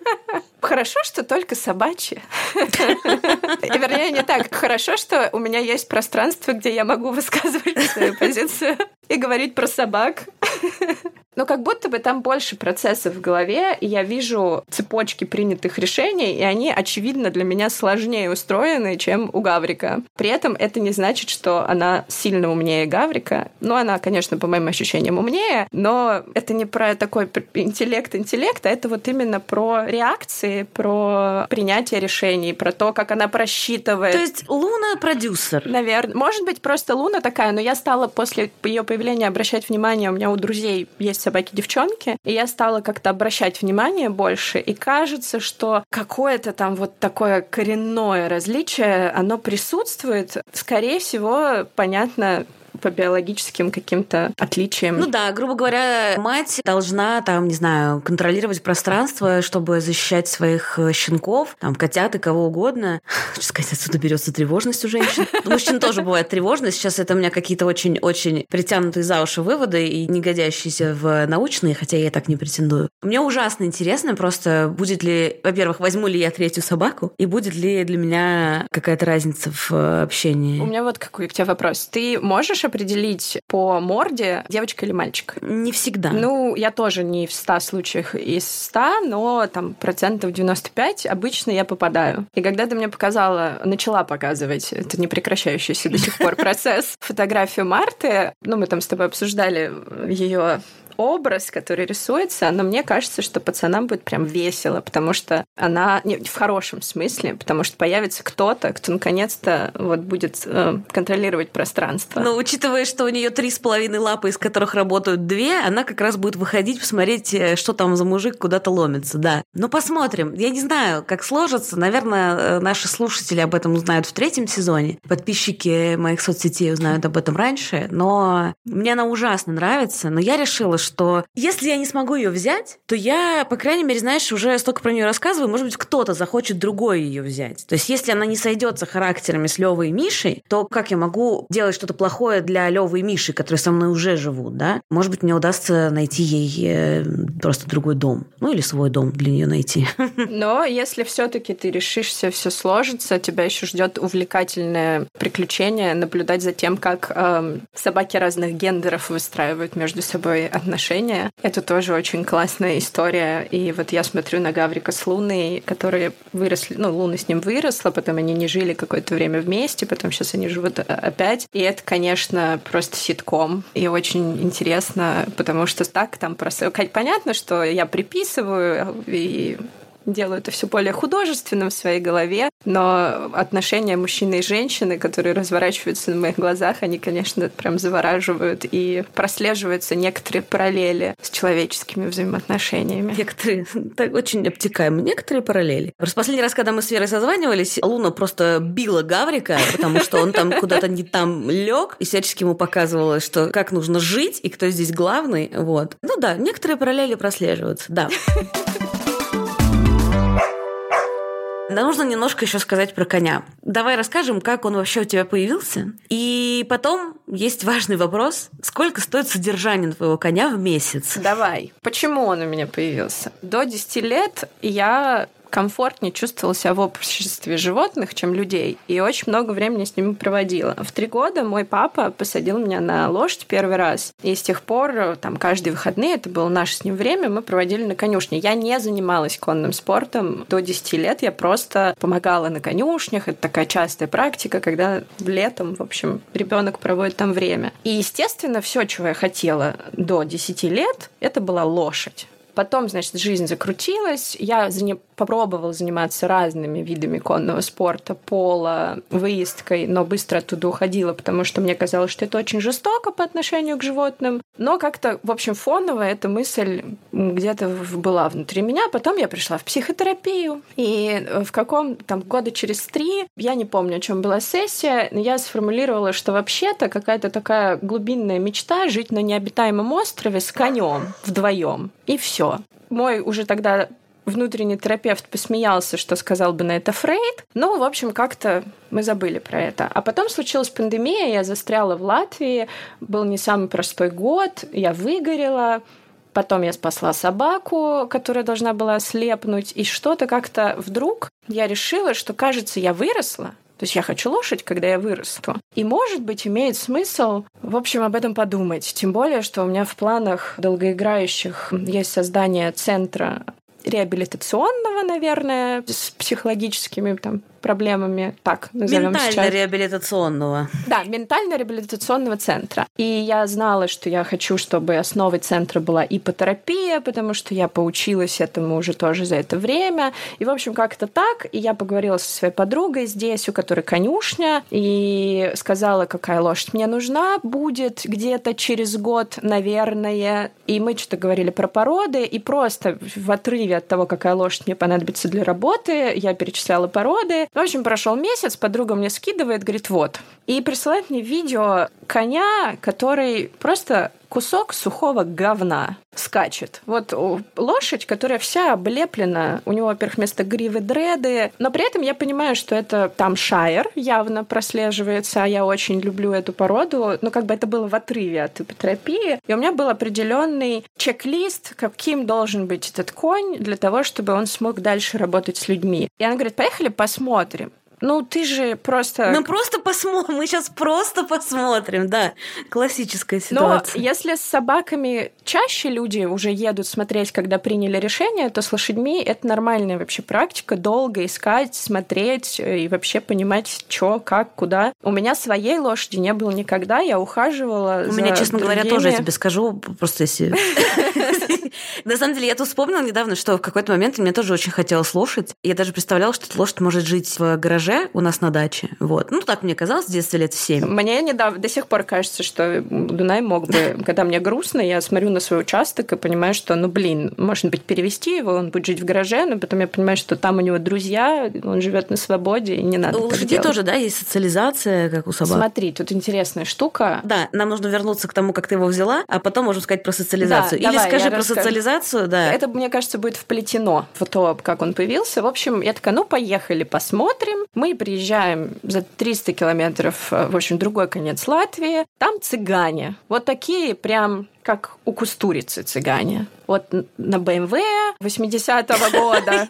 Хорошо, что только собачьи. И, Вернее, не так. Хорошо, что у меня есть пространство, где я могу высказывать свою позицию и говорить про собак. Но как будто бы там больше процессов в голове, и я вижу цепочки принятых решений, и они, очевидно, для меня сложнее устроены, чем у Гаврика. При этом это не значит, что она сильно умнее Гаврика. Ну, она, конечно, по моим ощущениям умнее, но это не про такой интеллект-интеллект, а это вот именно про реакции, про принятие решений, про то, как она просчитывает. То есть Луна продюсер. Наверное. Может быть, просто Луна такая, но я стала после ее появления обращать внимание, у меня у друзей есть собаки-девчонки, и я стала как-то обращать внимание больше, и кажется, что какое-то там вот такое коренное различие, оно присутствует. Скорее всего, понятно, по биологическим каким-то отличиям. Ну да, грубо говоря, мать должна там, не знаю, контролировать пространство, чтобы защищать своих э, щенков, там, котят и кого угодно. Хочу сказать, отсюда берется тревожность у женщин. У мужчин тоже бывает тревожность. Сейчас это у меня какие-то очень-очень притянутые за уши выводы и не годящиеся в научные, хотя я так не претендую. Мне ужасно интересно просто, будет ли, во-первых, возьму ли я третью собаку, и будет ли для меня какая-то разница в э, общении. У меня вот какой к тебе вопрос. Ты можешь определить по морде, девочка или мальчик? Не всегда. Ну, я тоже не в 100 случаях из 100, но там процентов 95 обычно я попадаю. И когда ты мне показала, начала показывать, это не прекращающийся до сих пор процесс, фотографию Марты, ну, мы там с тобой обсуждали ее образ, который рисуется, но мне кажется, что пацанам будет прям весело, потому что она не, в хорошем смысле, потому что появится кто-то, кто наконец-то вот будет э, контролировать пространство. Но учитывая, что у нее три с половиной лапы, из которых работают две, она как раз будет выходить, посмотреть, э, что там за мужик куда-то ломится, да. Но посмотрим. Я не знаю, как сложится. Наверное, э, наши слушатели об этом узнают в третьем сезоне. Подписчики моих соцсетей узнают об этом раньше. Но мне она ужасно нравится. Но я решила, что если я не смогу ее взять, то я, по крайней мере, знаешь, уже столько про нее рассказываю, может быть, кто-то захочет другой ее взять. То есть, если она не сойдется характерами с Левой и Мишей, то как я могу делать что-то плохое для Левы и Миши, которые со мной уже живут, да? Может быть, мне удастся найти ей э, просто другой дом. Ну, или свой дом для нее найти. Но если все-таки ты решишься, все сложится, тебя еще ждет увлекательное приключение наблюдать за тем, как эм, собаки разных гендеров выстраивают между собой отношения отношения. Это тоже очень классная история. И вот я смотрю на Гаврика с Луной, которые выросли, ну, Луна с ним выросла, потом они не жили какое-то время вместе, потом сейчас они живут опять. И это, конечно, просто ситком. И очень интересно, потому что так там просто... Понятно, что я приписываю и делаю это все более художественным в своей голове, но отношения мужчины и женщины, которые разворачиваются на моих глазах, они, конечно, прям завораживают и прослеживаются некоторые параллели с человеческими взаимоотношениями. Некоторые, так очень обтекаемо, некоторые параллели. Просто последний раз, когда мы с Верой созванивались, Луна просто била Гаврика, потому что он там куда-то не там лег, и всячески ему показывала, что как нужно жить и кто здесь главный. Вот. Ну да, некоторые параллели прослеживаются, да. Да нужно немножко еще сказать про коня. Давай расскажем, как он вообще у тебя появился. И потом есть важный вопрос. Сколько стоит содержание твоего коня в месяц? Давай. Почему он у меня появился? До 10 лет я комфортнее чувствовала себя в обществе животных, чем людей, и очень много времени с ними проводила. В три года мой папа посадил меня на лошадь первый раз, и с тех пор там каждые выходные, это было наше с ним время, мы проводили на конюшне. Я не занималась конным спортом до 10 лет, я просто помогала на конюшнях, это такая частая практика, когда летом, в общем, ребенок проводит там время. И, естественно, все, чего я хотела до 10 лет, это была лошадь. Потом, значит, жизнь закрутилась. Я заним... попробовала заниматься разными видами конного спорта, пола, выездкой, но быстро оттуда уходила, потому что мне казалось, что это очень жестоко по отношению к животным. Но как-то, в общем, фоново эта мысль где-то была внутри меня. Потом я пришла в психотерапию, и в каком там года через три, я не помню, о чем была сессия, но я сформулировала, что вообще-то какая-то такая глубинная мечта жить на необитаемом острове с конем вдвоем. И все мой уже тогда внутренний терапевт посмеялся, что сказал бы на это Фрейд. Ну, в общем, как-то мы забыли про это. А потом случилась пандемия, я застряла в Латвии, был не самый простой год, я выгорела, Потом я спасла собаку, которая должна была ослепнуть, и что-то как-то вдруг я решила, что, кажется, я выросла, то есть я хочу лошадь, когда я вырасту. И, может быть, имеет смысл, в общем, об этом подумать. Тем более, что у меня в планах долгоиграющих есть создание центра реабилитационного, наверное, с психологическими там проблемами, так назовем Ментально-реабилитационного. Да, ментально-реабилитационного центра. И я знала, что я хочу, чтобы основой центра была ипотерапия, потому что я поучилась этому уже тоже за это время. И, в общем, как-то так. И я поговорила со своей подругой здесь, у которой конюшня, и сказала, какая лошадь мне нужна будет где-то через год, наверное. И мы что-то говорили про породы, и просто в отрыве от того, какая лошадь мне понадобится для работы, я перечисляла породы. В общем, прошел месяц, подруга мне скидывает, говорит, вот. И присылает мне видео коня, который просто кусок сухого говна скачет. Вот лошадь, которая вся облеплена, у него, во-первых, вместо гривы дреды, но при этом я понимаю, что это там шайер явно прослеживается, а я очень люблю эту породу, но как бы это было в отрыве от ипотерапии, и у меня был определенный чек-лист, каким должен быть этот конь для того, чтобы он смог дальше работать с людьми. И она говорит, поехали посмотрим. Ну, ты же просто... Ну, просто посмотрим. Мы сейчас просто посмотрим, да. Классическая ситуация. Но если с собаками чаще люди уже едут смотреть, когда приняли решение, то с лошадьми это нормальная вообще практика. Долго искать, смотреть и вообще понимать, что, как, куда. У меня своей лошади не было никогда. Я ухаживала У меня, честно другими. говоря, тоже, я тебе скажу, просто если... На самом деле, я тут вспомнила недавно, что в какой-то момент мне тоже очень хотелось лошадь. Я даже представляла, что эта лошадь может жить в гараже у нас на даче. Вот. Ну, так мне казалось в детстве лет в 7. Мне недавно, до сих пор кажется, что Дунай мог бы, когда мне грустно, я смотрю на свой участок и понимаю, что, ну, блин, может быть, перевести его, он будет жить в гараже, но потом я понимаю, что там у него друзья, он живет на свободе, и не надо У лошадей тоже, да, есть социализация, как у собак. Смотри, тут интересная штука. Да, нам нужно вернуться к тому, как ты его взяла, а потом можем сказать про социализацию. Да, Или давай, скажи про расскажу. социализацию, да. Это, мне кажется, будет вплетено в то, как он появился. В общем, я такая, ну, поехали, посмотрим. Мы приезжаем за 300 километров, в общем, другой конец Латвии. Там цыгане. Вот такие прям как у Кустурицы цыгане. Вот на БМВ 80-го года.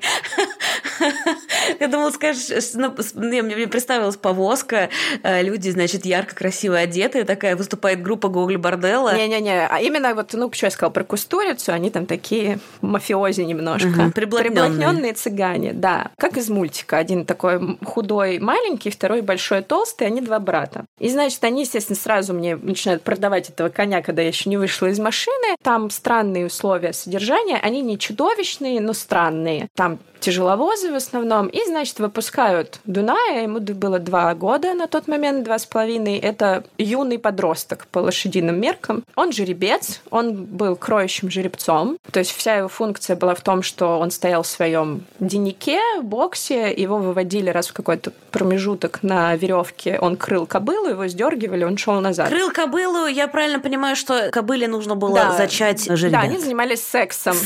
Я думала, скажешь, ну, мне представилась повозка, э, люди, значит, ярко, красиво одетые, такая выступает группа Гогли Борделла. Не-не-не, а именно вот, ну, что я сказала про Кустурицу, они там такие мафиози немножко. Угу, приблотненные цыгане, да. Как из мультика. Один такой худой маленький, второй большой толстый, они два брата. И, значит, они, естественно, сразу мне начинают продавать этого коня, когда я еще не вышла из машины. Там странные условия содержания. Они не чудовищные, но странные. Там тяжеловозы в основном, и, значит, выпускают Дуная, ему было два года на тот момент, два с половиной, это юный подросток по лошадиным меркам. Он жеребец, он был кроющим жеребцом, то есть вся его функция была в том, что он стоял в своем дневнике, в боксе, его выводили раз в какой-то промежуток на веревке, он крыл кобылу, его сдергивали, он шел назад. Крыл кобылу, я правильно понимаю, что кобыле нужно было да. зачать жеребец. Да, они занимались сексом.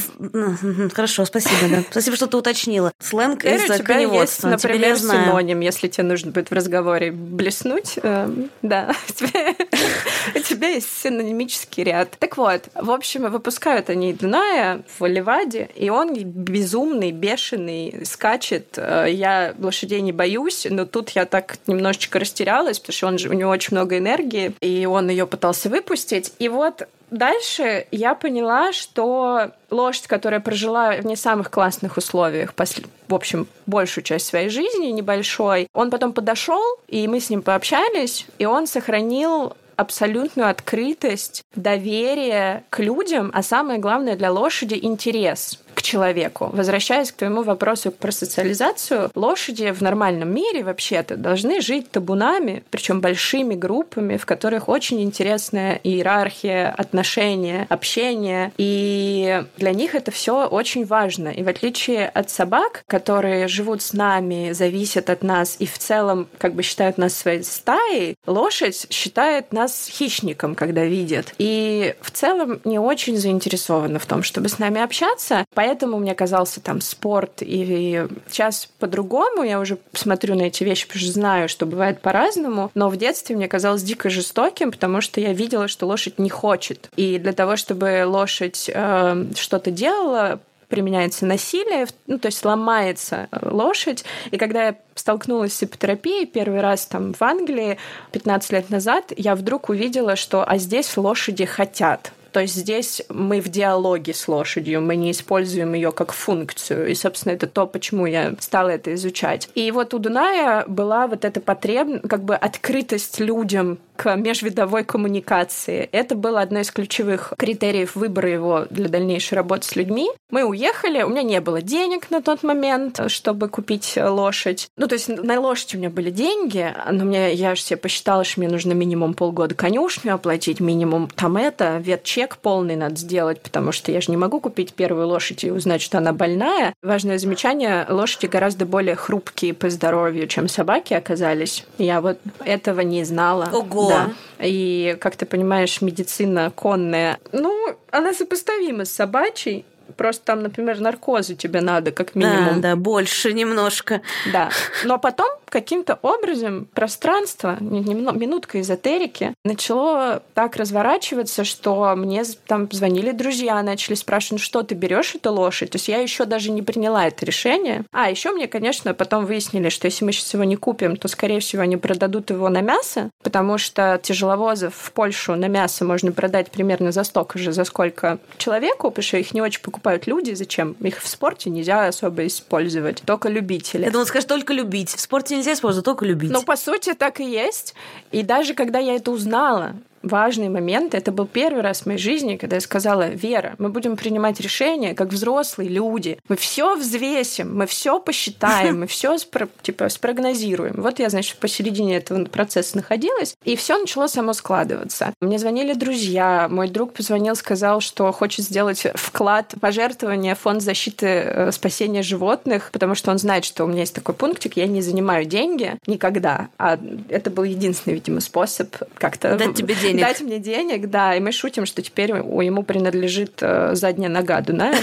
Хорошо, спасибо, да. Спасибо, что ты уточнил уточнила. Сленг из тебя есть, например, синоним, если тебе нужно будет в разговоре блеснуть. Э, да, у тебя есть синонимический ряд. Так вот, в общем, выпускают они Дуная в Ливаде, и он безумный, бешеный, скачет. Э, я лошадей не боюсь, но тут я так немножечко растерялась, потому что он же, у него очень много энергии, и он ее пытался выпустить. И вот Дальше я поняла, что лошадь, которая прожила в не самых классных условиях, в общем, большую часть своей жизни, небольшой, он потом подошел, и мы с ним пообщались, и он сохранил абсолютную открытость, доверие к людям, а самое главное для лошади интерес человеку. Возвращаясь к твоему вопросу про социализацию, лошади в нормальном мире вообще-то должны жить табунами, причем большими группами, в которых очень интересная иерархия, отношения, общение. И для них это все очень важно. И в отличие от собак, которые живут с нами, зависят от нас и в целом как бы считают нас своей стаей, лошадь считает нас хищником, когда видит. И в целом не очень заинтересована в том, чтобы с нами общаться. Поэтому мне казался там спорт. И сейчас по-другому я уже смотрю на эти вещи, потому что знаю, что бывает по-разному. Но в детстве мне казалось дико жестоким, потому что я видела, что лошадь не хочет. И для того, чтобы лошадь э, что-то делала, применяется насилие, ну, то есть ломается э, лошадь. И когда я столкнулась с ипотерапией первый раз там в Англии 15 лет назад, я вдруг увидела, что а здесь лошади хотят. То есть здесь мы в диалоге с лошадью, мы не используем ее как функцию. И, собственно, это то, почему я стала это изучать. И вот у Дуная была вот эта потребность, как бы открытость людям к межвидовой коммуникации. Это было одно из ключевых критериев выбора его для дальнейшей работы с людьми. Мы уехали, у меня не было денег на тот момент, чтобы купить лошадь. Ну, то есть на лошадь у меня были деньги, но мне, я же себе посчитала, что мне нужно минимум полгода конюшню оплатить, минимум там это, ветчек полный надо сделать, потому что я же не могу купить первую лошадь и узнать, что она больная. Важное замечание, лошади гораздо более хрупкие по здоровью, чем собаки оказались. Я вот этого не знала. Ого! Да. И, как ты понимаешь, медицина конная, ну, она сопоставима с собачьей, Просто там, например, наркозы тебе надо, как минимум. Да, да, больше немножко. Да. Но потом каким-то образом пространство, минутка эзотерики, начало так разворачиваться, что мне там звонили друзья, начали спрашивать, ну что ты берешь эту лошадь? То есть я еще даже не приняла это решение. А еще мне, конечно, потом выяснили, что если мы сейчас его не купим, то, скорее всего, они продадут его на мясо, потому что тяжеловозов в Польшу на мясо можно продать примерно за столько же, за сколько человеку, потому что их не очень покупают люди. Зачем? Их в спорте нельзя особо использовать. Только любители. Я думала, скажешь, только любить. В спорте нельзя использовать, только любить. Ну, по сути, так и есть. И даже когда я это узнала, важный момент. Это был первый раз в моей жизни, когда я сказала, Вера, мы будем принимать решения как взрослые люди. Мы все взвесим, мы все посчитаем, мы все типа спрогнозируем. Вот я, значит, посередине этого процесса находилась, и все начало само складываться. Мне звонили друзья, мой друг позвонил, сказал, что хочет сделать вклад пожертвования в фонд защиты э, спасения животных, потому что он знает, что у меня есть такой пунктик, я не занимаю деньги никогда, а это был единственный, видимо, способ как-то дать тебе денег денег. Дать мне денег, да. И мы шутим, что теперь ему принадлежит э, задняя нога Дуная.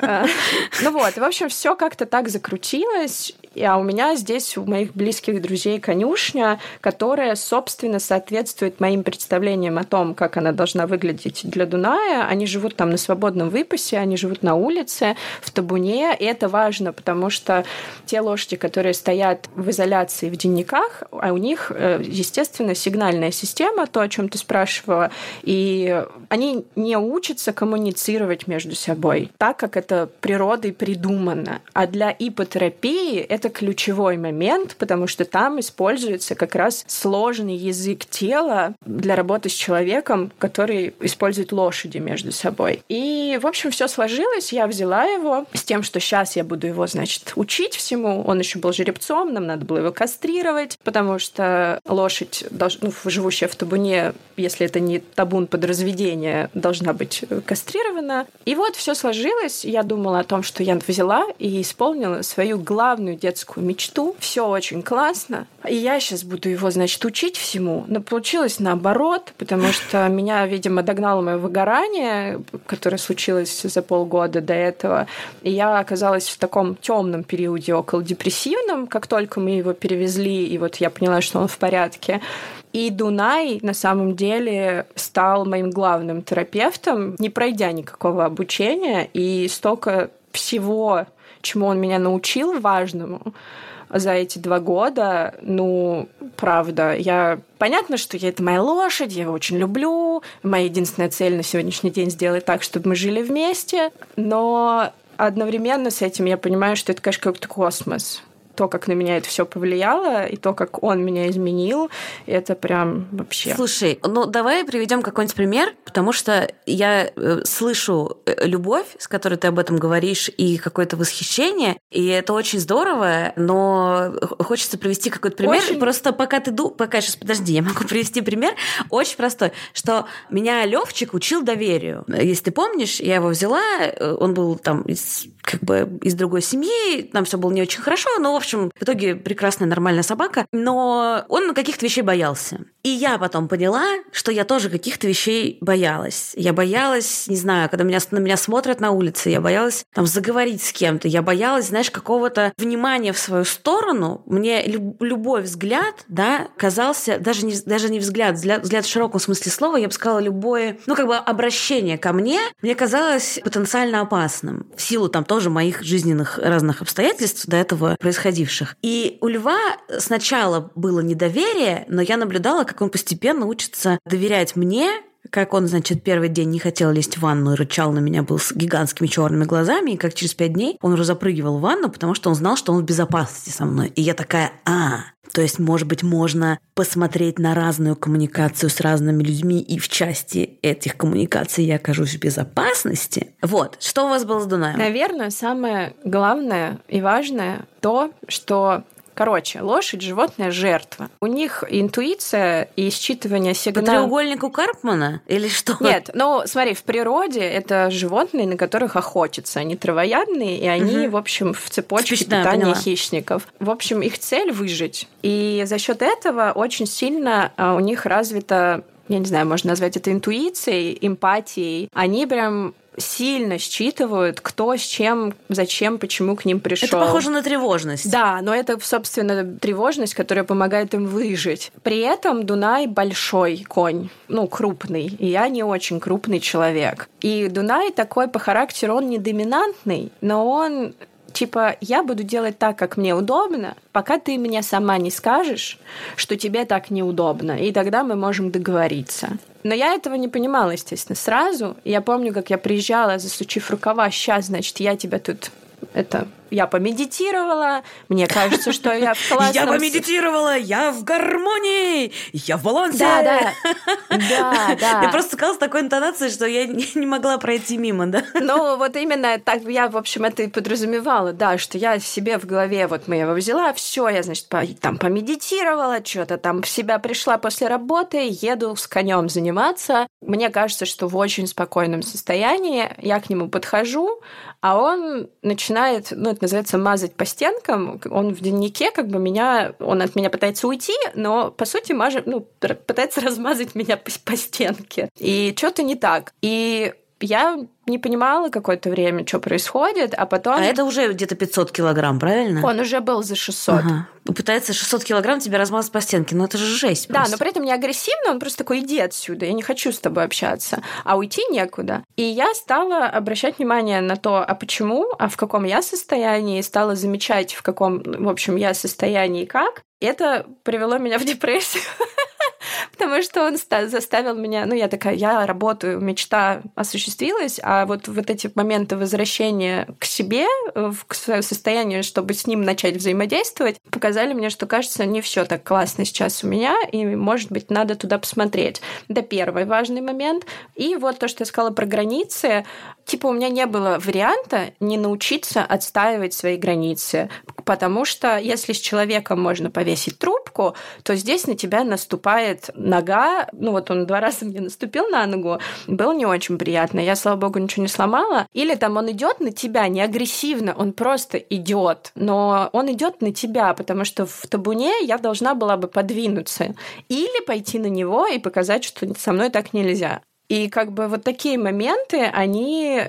Э, ну вот, в общем, все как-то так закрутилось. А у меня здесь у моих близких друзей конюшня, которая, собственно, соответствует моим представлениям о том, как она должна выглядеть для Дуная. Они живут там на свободном выпасе, они живут на улице, в табуне. И это важно, потому что те лошади, которые стоят в изоляции в денниках, а у них, э, естественно, сигнальная система, то, о чем ты спрашивала, и они не учатся коммуницировать между собой так, как это природой придумано. А для ипотерапии это ключевой момент, потому что там используется как раз сложный язык тела для работы с человеком, который использует лошади между собой. И, в общем, все сложилось. Я взяла его с тем, что сейчас я буду его, значит, учить всему. Он еще был жеребцом, нам надо было его кастрировать, потому что лошадь, ну, живущая в табуне, если это не табун под разведение, должна быть кастрирована. И вот все сложилось. Я думала о том, что я взяла и исполнила свою главную детскую мечту. Все очень классно. И я сейчас буду его, значит, учить всему. Но получилось наоборот, потому что меня, видимо, догнало мое выгорание, которое случилось за полгода до этого. И я оказалась в таком темном периоде около депрессивном, как только мы его перевезли, и вот я поняла, что он в порядке. И Дунай на самом деле стал моим главным терапевтом, не пройдя никакого обучения, и столько всего, чему он меня научил важному, за эти два года, ну, правда, я... Понятно, что я, это моя лошадь, я его очень люблю, моя единственная цель на сегодняшний день сделать так, чтобы мы жили вместе, но одновременно с этим я понимаю, что это, конечно, какой-то космос то, как на меня это все повлияло, и то, как он меня изменил, это прям вообще. Слушай, ну давай приведем какой-нибудь пример, потому что я э, слышу э, любовь, с которой ты об этом говоришь, и какое-то восхищение, и это очень здорово, но хочется привести какой-то пример. Очень... Просто пока ты ду... пока сейчас подожди, я могу привести пример очень простой, что меня Левчик учил доверию. Если ты помнишь, я его взяла, э, он был там из, как бы из другой семьи, там все было не очень хорошо, но в общем общем, в итоге прекрасная, нормальная собака, но он каких-то вещей боялся. И я потом поняла, что я тоже каких-то вещей боялась. Я боялась, не знаю, когда меня, на меня смотрят на улице, я боялась там заговорить с кем-то, я боялась, знаешь, какого-то внимания в свою сторону. Мне любой взгляд, да, казался, даже не, даже не взгляд, взгляд, взгляд в широком смысле слова, я бы сказала, любое, ну, как бы обращение ко мне, мне казалось потенциально опасным. В силу там тоже моих жизненных разных обстоятельств до этого происходивших. И у Льва сначала было недоверие, но я наблюдала, как он постепенно учится доверять мне, как он, значит, первый день не хотел лезть в ванну и рычал на меня, был с гигантскими черными глазами, и как через пять дней он уже запрыгивал в ванну, потому что он знал, что он в безопасности со мной. И я такая, а, то есть, может быть, можно посмотреть на разную коммуникацию с разными людьми, и в части этих коммуникаций я окажусь в безопасности. Вот, что у вас было с Дунаем? Наверное, самое главное и важное то, что Короче, лошадь – животное жертва. У них интуиция и считывание сигнала... По треугольнику Карпмана или что? Нет, ну смотри, в природе это животные, на которых охотятся. Они травоядные, и они, угу. в общем, в цепочке Спич... питания да, хищников. В общем, их цель – выжить. И за счет этого очень сильно а, у них развита я не знаю, можно назвать это интуицией, эмпатией. Они прям сильно считывают, кто с чем, зачем, почему к ним пришел. Это похоже на тревожность. Да, но это, собственно, тревожность, которая помогает им выжить. При этом Дунай большой конь, ну, крупный, и я не очень крупный человек. И Дунай такой по характеру, он не доминантный, но он типа, я буду делать так, как мне удобно, пока ты мне сама не скажешь, что тебе так неудобно, и тогда мы можем договориться. Но я этого не понимала, естественно, сразу. Я помню, как я приезжала, засучив рукава, сейчас, значит, я тебя тут это я помедитировала, мне кажется, что я в классном... Я помедитировала, я в гармонии, я в балансе. Да, да, да, да. Я просто сказала с такой интонацией, что я не, могла пройти мимо, да? Ну, вот именно так я, в общем, это и подразумевала, да, что я себе в голове, вот мы его взяла, все, я, значит, там помедитировала, что-то там в себя пришла после работы, еду с конем заниматься. Мне кажется, что в очень спокойном состоянии я к нему подхожу, а он начинает, ну, это называется мазать по стенкам. Он в дневнике как бы меня, он от меня пытается уйти, но по сути мажет, ну, пытается размазать меня по, по стенке. И что-то не так. И я не понимала какое-то время, что происходит, а потом... А это уже где-то 500 килограмм, правильно? Он уже был за 600. Ага. Пытается 600 килограмм тебя размазать по стенке, но это же жесть Да, но при этом не агрессивно, он просто такой, иди отсюда, я не хочу с тобой общаться, а уйти некуда. И я стала обращать внимание на то, а почему, а в каком я состоянии, стала замечать, в каком, в общем, я состоянии и как. Это привело меня в депрессию. потому что он заставил меня, ну, я такая, я работаю, мечта осуществилась, а вот вот эти моменты возвращения к себе, к своему состоянию, чтобы с ним начать взаимодействовать, показали мне, что, кажется, не все так классно сейчас у меня, и, может быть, надо туда посмотреть. Это первый важный момент. И вот то, что я сказала про границы, типа у меня не было варианта не научиться отстаивать свои границы, потому что если с человеком можно повесить трубку, то здесь на тебя наступает нога, ну вот он два раза мне наступил на ногу, было не очень приятно. Я, слава богу, ничего не сломала. Или там он идет на тебя не агрессивно, он просто идет, но он идет на тебя, потому что в табуне я должна была бы подвинуться или пойти на него и показать, что со мной так нельзя. И как бы вот такие моменты, они...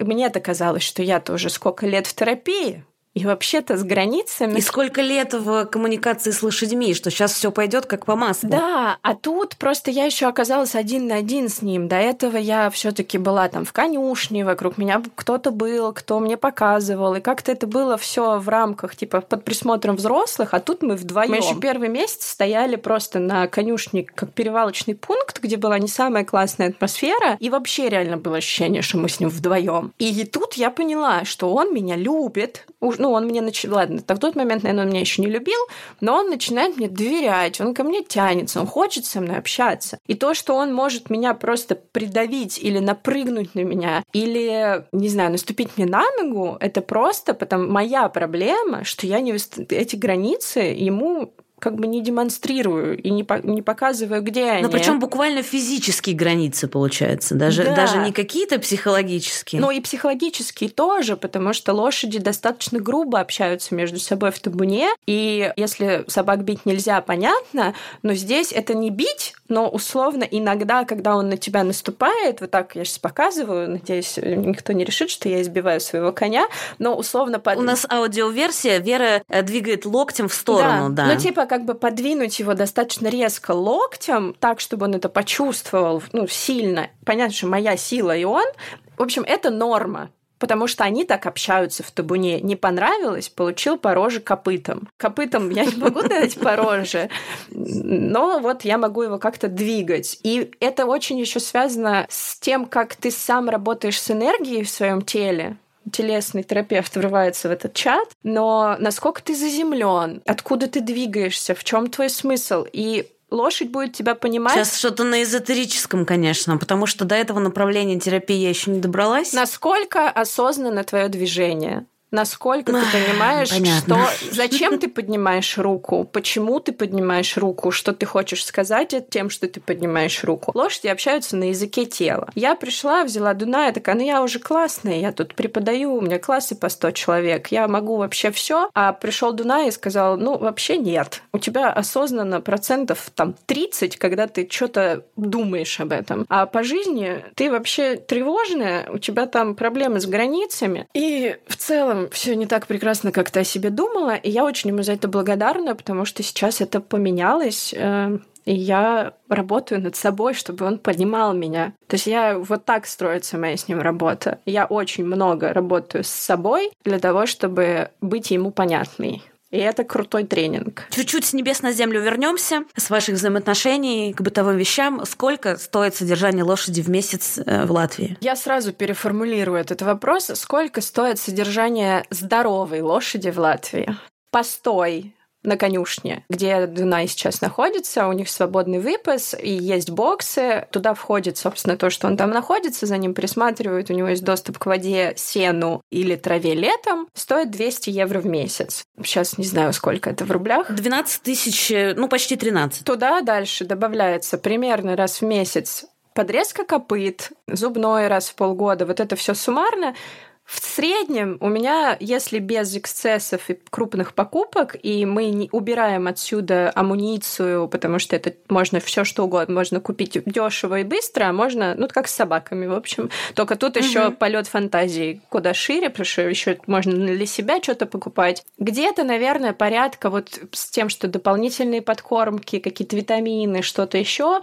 Мне это казалось, что я тоже сколько лет в терапии, и вообще-то с границами... И сколько лет в коммуникации с лошадьми, что сейчас все пойдет как по маслу. Да, а тут просто я еще оказалась один на один с ним. До этого я все-таки была там в конюшне, вокруг меня кто-то был, кто мне показывал. И как-то это было все в рамках, типа, под присмотром взрослых, а тут мы вдвоем. Мы еще первый месяц стояли просто на конюшне как перевалочный пункт, где была не самая классная атмосфера. И вообще реально было ощущение, что мы с ним вдвоем. И тут я поняла, что он меня любит, ну, он мне начал, ладно, в тот момент, наверное, он меня еще не любил, но он начинает мне доверять, он ко мне тянется, он хочет со мной общаться. И то, что он может меня просто придавить или напрыгнуть на меня, или, не знаю, наступить мне на ногу, это просто потому моя проблема, что я не эти границы ему как бы не демонстрирую и не, по, не показываю, где они. Но причем буквально физические границы, получается, даже, да. даже не какие-то психологические. Ну и психологические тоже, потому что лошади достаточно грубо общаются между собой в табуне, и если собак бить нельзя, понятно, но здесь это не бить, но условно иногда, когда он на тебя наступает, вот так я сейчас показываю, надеюсь, никто не решит, что я избиваю своего коня, но условно... Под... У нас аудиоверсия, Вера э, двигает локтем в сторону, да. да. Ну, типа как бы подвинуть его достаточно резко локтем, так, чтобы он это почувствовал, ну, сильно. Понятно, что моя сила и он. В общем, это норма. потому что они так общаются в табуне. Не понравилось, получил по роже копытом. Копытом я не могу дать по роже, но вот я могу его как-то двигать. И это очень еще связано с тем, как ты сам работаешь с энергией в своем теле телесный терапевт врывается в этот чат, но насколько ты заземлен, откуда ты двигаешься, в чем твой смысл. И лошадь будет тебя понимать. Сейчас что-то на эзотерическом, конечно, потому что до этого направления терапии я еще не добралась. Насколько осознанно твое движение? Насколько ты понимаешь, Понятно. что зачем ты поднимаешь руку, почему ты поднимаешь руку, что ты хочешь сказать тем, что ты поднимаешь руку. Лошади общаются на языке тела. Я пришла, взяла Дуная, такая, ну я уже классная, я тут преподаю, у меня классы по 100 человек, я могу вообще все. А пришел Дунай и сказал, ну вообще нет. У тебя осознанно процентов там 30, когда ты что-то думаешь об этом. А по жизни ты вообще тревожная, у тебя там проблемы с границами. И в целом все не так прекрасно, как ты о себе думала. И я очень ему за это благодарна, потому что сейчас это поменялось. Э, и я работаю над собой, чтобы он понимал меня. То есть я вот так строится моя с ним работа. Я очень много работаю с собой для того, чтобы быть ему понятной. И это крутой тренинг. Чуть-чуть с небес на землю вернемся. С ваших взаимоотношений к бытовым вещам. Сколько стоит содержание лошади в месяц э, в Латвии? Я сразу переформулирую этот вопрос. Сколько стоит содержание здоровой лошади в Латвии? Постой на конюшне, где Дунай сейчас находится, у них свободный выпас, и есть боксы, туда входит, собственно, то, что он там находится, за ним присматривают, у него есть доступ к воде, сену или траве летом, стоит 200 евро в месяц. Сейчас не знаю, сколько это в рублях. 12 тысяч, ну, почти 13. Туда дальше добавляется примерно раз в месяц подрезка копыт, зубной раз в полгода, вот это все суммарно в среднем у меня, если без эксцессов и крупных покупок, и мы не убираем отсюда амуницию, потому что это можно все что угодно, можно купить дешево и быстро, а можно, ну, как с собаками, в общем. Только тут угу. еще полет фантазии куда шире, потому что еще можно для себя что-то покупать. Где-то, наверное, порядка вот с тем, что дополнительные подкормки, какие-то витамины, что-то еще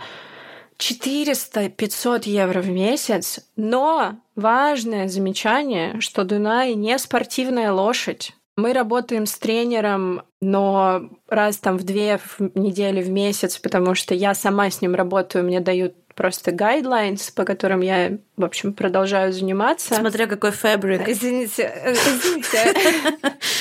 400-500 евро в месяц, но важное замечание, что Дунай не спортивная лошадь. Мы работаем с тренером, но раз там в две недели в месяц, потому что я сама с ним работаю, мне дают просто guidelines, по которым я, в общем, продолжаю заниматься. Смотря какой фабрик. Извините, э, извините.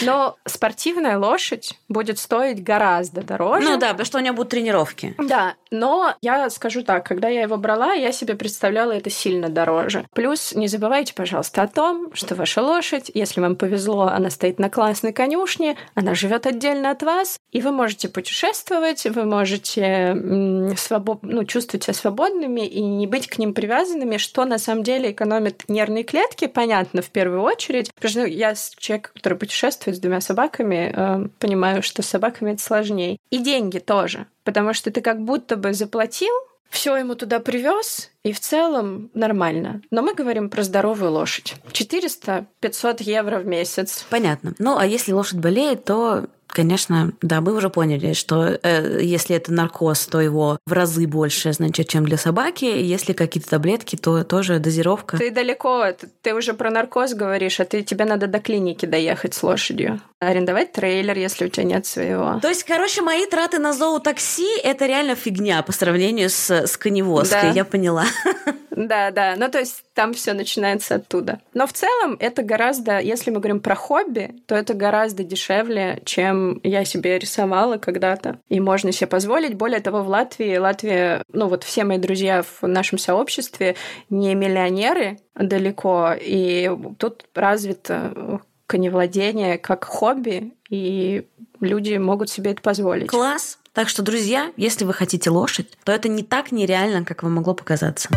Но спортивная лошадь будет стоить гораздо дороже. Ну да, потому что у нее будут тренировки. Да, но я скажу так, когда я его брала, я себе представляла это сильно дороже. Плюс не забывайте, пожалуйста, о том, что ваша лошадь, если вам повезло, она стоит на классной конюшне, она живет отдельно от вас, и вы можете путешествовать, вы можете свобод... ну, чувствовать себя свободно, сильными и не быть к ним привязанными, что на самом деле экономит нервные клетки, понятно, в первую очередь. Потому что ну, я человек, который путешествует с двумя собаками, э, понимаю, что с собаками это сложнее. И деньги тоже. Потому что ты как будто бы заплатил, все ему туда привез, и в целом нормально. Но мы говорим про здоровую лошадь. 400-500 евро в месяц. Понятно. Ну, а если лошадь болеет, то Конечно, да, мы уже поняли, что э, если это наркоз, то его в разы больше, значит, чем для собаки. Если какие-то таблетки, то тоже дозировка. Ты далеко, ты уже про наркоз говоришь, а ты тебе надо до клиники доехать с лошадью. Арендовать трейлер, если у тебя нет своего. То есть, короче, мои траты на зоотакси — это реально фигня по сравнению с, с коневозкой, да. я поняла. Да, да. Ну, то есть там все начинается оттуда. Но в целом это гораздо, если мы говорим про хобби, то это гораздо дешевле, чем я себе рисовала когда-то. И можно себе позволить. Более того, в Латвии, Латвия, ну вот все мои друзья в нашем сообществе не миллионеры далеко, и тут развито коневладение как хобби, и люди могут себе это позволить. Класс! Так что, друзья, если вы хотите лошадь, то это не так нереально, как вам могло показаться.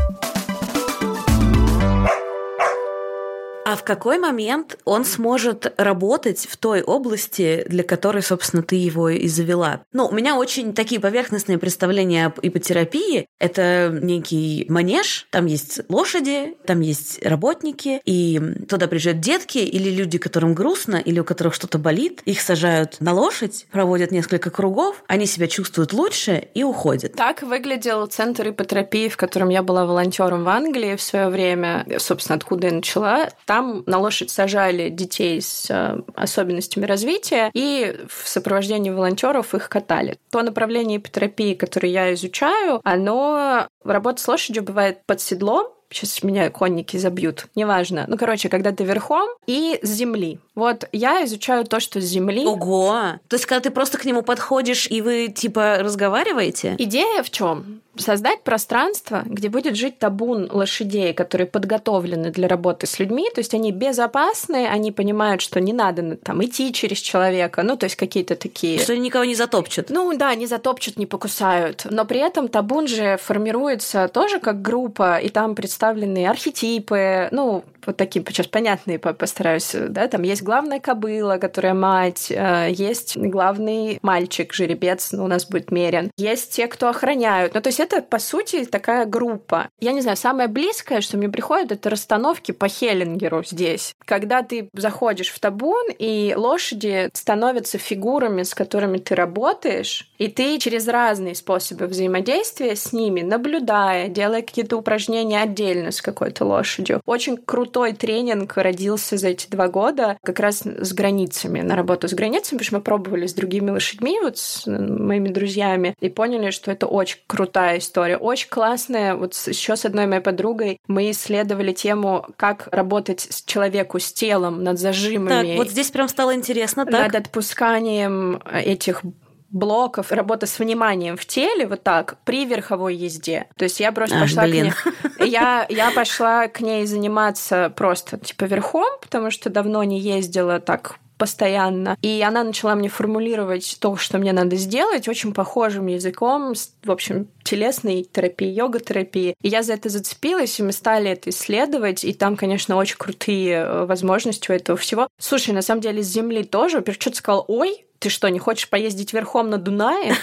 А в какой момент он сможет работать в той области, для которой, собственно, ты его и завела? Ну, у меня очень такие поверхностные представления об ипотерапии. Это некий манеж, там есть лошади, там есть работники, и туда приезжают детки или люди, которым грустно, или у которых что-то болит. Их сажают на лошадь, проводят несколько кругов, они себя чувствуют лучше и уходят. Так выглядел центр ипотерапии, в котором я была волонтером в Англии в свое время, собственно, откуда я начала. Там там на лошадь сажали детей с э, особенностями развития и в сопровождении волонтеров их катали. То направление ипотерапии, которое я изучаю, оно работа с лошадью бывает под седлом, сейчас меня конники забьют, неважно. Ну, короче, когда ты верхом и с земли. Вот я изучаю то, что с земли. Ого! То есть, когда ты просто к нему подходишь и вы типа разговариваете? Идея в чем? Создать пространство, где будет жить табун лошадей, которые подготовлены для работы с людьми, то есть они безопасные, они понимают, что не надо там идти через человека, ну, то есть какие-то такие... Что они никого не затопчут. Ну, да, не затопчут, не покусают. Но при этом табун же формируется тоже как группа, и там представлены архетипы, ну, вот такие сейчас понятные постараюсь, да, там есть главная кобыла, которая мать, э, есть главный мальчик, жеребец, ну, у нас будет мерен, есть те, кто охраняют. Ну, то есть это, по сути, такая группа. Я не знаю, самое близкое, что мне приходит, это расстановки по Хеллингеру здесь. Когда ты заходишь в табун, и лошади становятся фигурами, с которыми ты работаешь, и ты через разные способы взаимодействия с ними, наблюдая, делая какие-то упражнения отдельно с какой-то лошадью. Очень крутой тренинг родился за эти два года как раз с границами, на работу с границами, потому что мы пробовали с другими лошадьми, вот с моими друзьями, и поняли, что это очень крутая история, очень классная. Вот еще с одной моей подругой мы исследовали тему, как работать с человеку с телом над зажимами. Так, вот здесь прям стало интересно. Так? Над отпусканием этих блоков, работа с вниманием в теле, вот так, при верховой езде. То есть я просто а, пошла блин. к ней... Я, я пошла к ней заниматься просто, типа, верхом, потому что давно не ездила так постоянно. И она начала мне формулировать то, что мне надо сделать, очень похожим языком, в общем, телесной терапии, йога-терапии. И я за это зацепилась, и мы стали это исследовать, и там, конечно, очень крутые э, возможности у этого всего. Слушай, на самом деле, с Земли тоже, что-то сказал, ой, ты что, не хочешь поездить верхом на Дунае?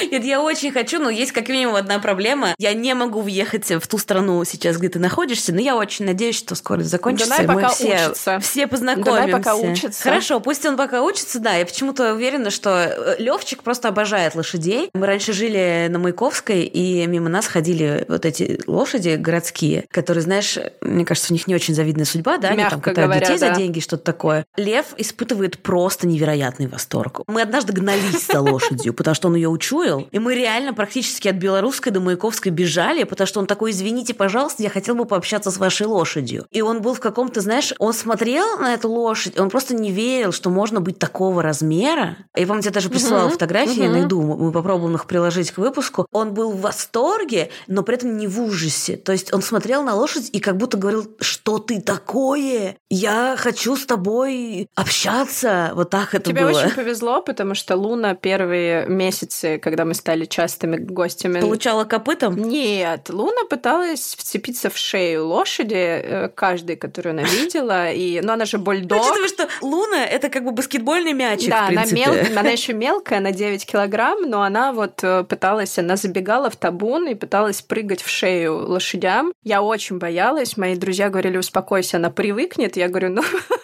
Нет, я очень хочу, но есть как минимум одна проблема. Я не могу въехать в ту страну сейчас, где ты находишься, но я очень надеюсь, что скоро закончится. Дунай пока все, учится. Все познакомимся. Дунай пока учится. Хорошо, пусть он пока учится, да. Я почему-то уверена, что э, Левчик просто обожает лошадей. Мы раньше жили на Маяковской, и мимо нас ходили вот эти лошади городские, которые, знаешь, мне кажется, у них не очень завидная судьба, да? Мягко Они там катают говоря, детей да. за деньги, что-то такое. Лев испытывает просто невероятно невероятный восторг. Мы однажды гнались за лошадью, потому что он ее учуял, и мы реально практически от Белорусской до Маяковской бежали, потому что он такой, извините, пожалуйста, я хотел бы пообщаться с вашей лошадью. И он был в каком-то, знаешь, он смотрел на эту лошадь, он просто не верил, что можно быть такого размера. Я помню, я даже присылала угу, фотографии, угу. найду, мы попробуем их приложить к выпуску. Он был в восторге, но при этом не в ужасе. То есть он смотрел на лошадь и как будто говорил, что ты такое? Я хочу с тобой общаться. Вот так это Тебе было. Очень повезло, потому что Луна первые месяцы, когда мы стали частыми гостями... Получала копытом? Нет, Луна пыталась вцепиться в шею лошади, э, каждой, которую она видела, и... но она же бульдог. Учитывая, что Луна — это как бы баскетбольный мячик, Да, она, мел... она еще мелкая, на 9 килограмм, но она вот э, пыталась, она забегала в табун и пыталась прыгать в шею лошадям. Я очень боялась, мои друзья говорили, успокойся, она привыкнет. Я говорю, ну,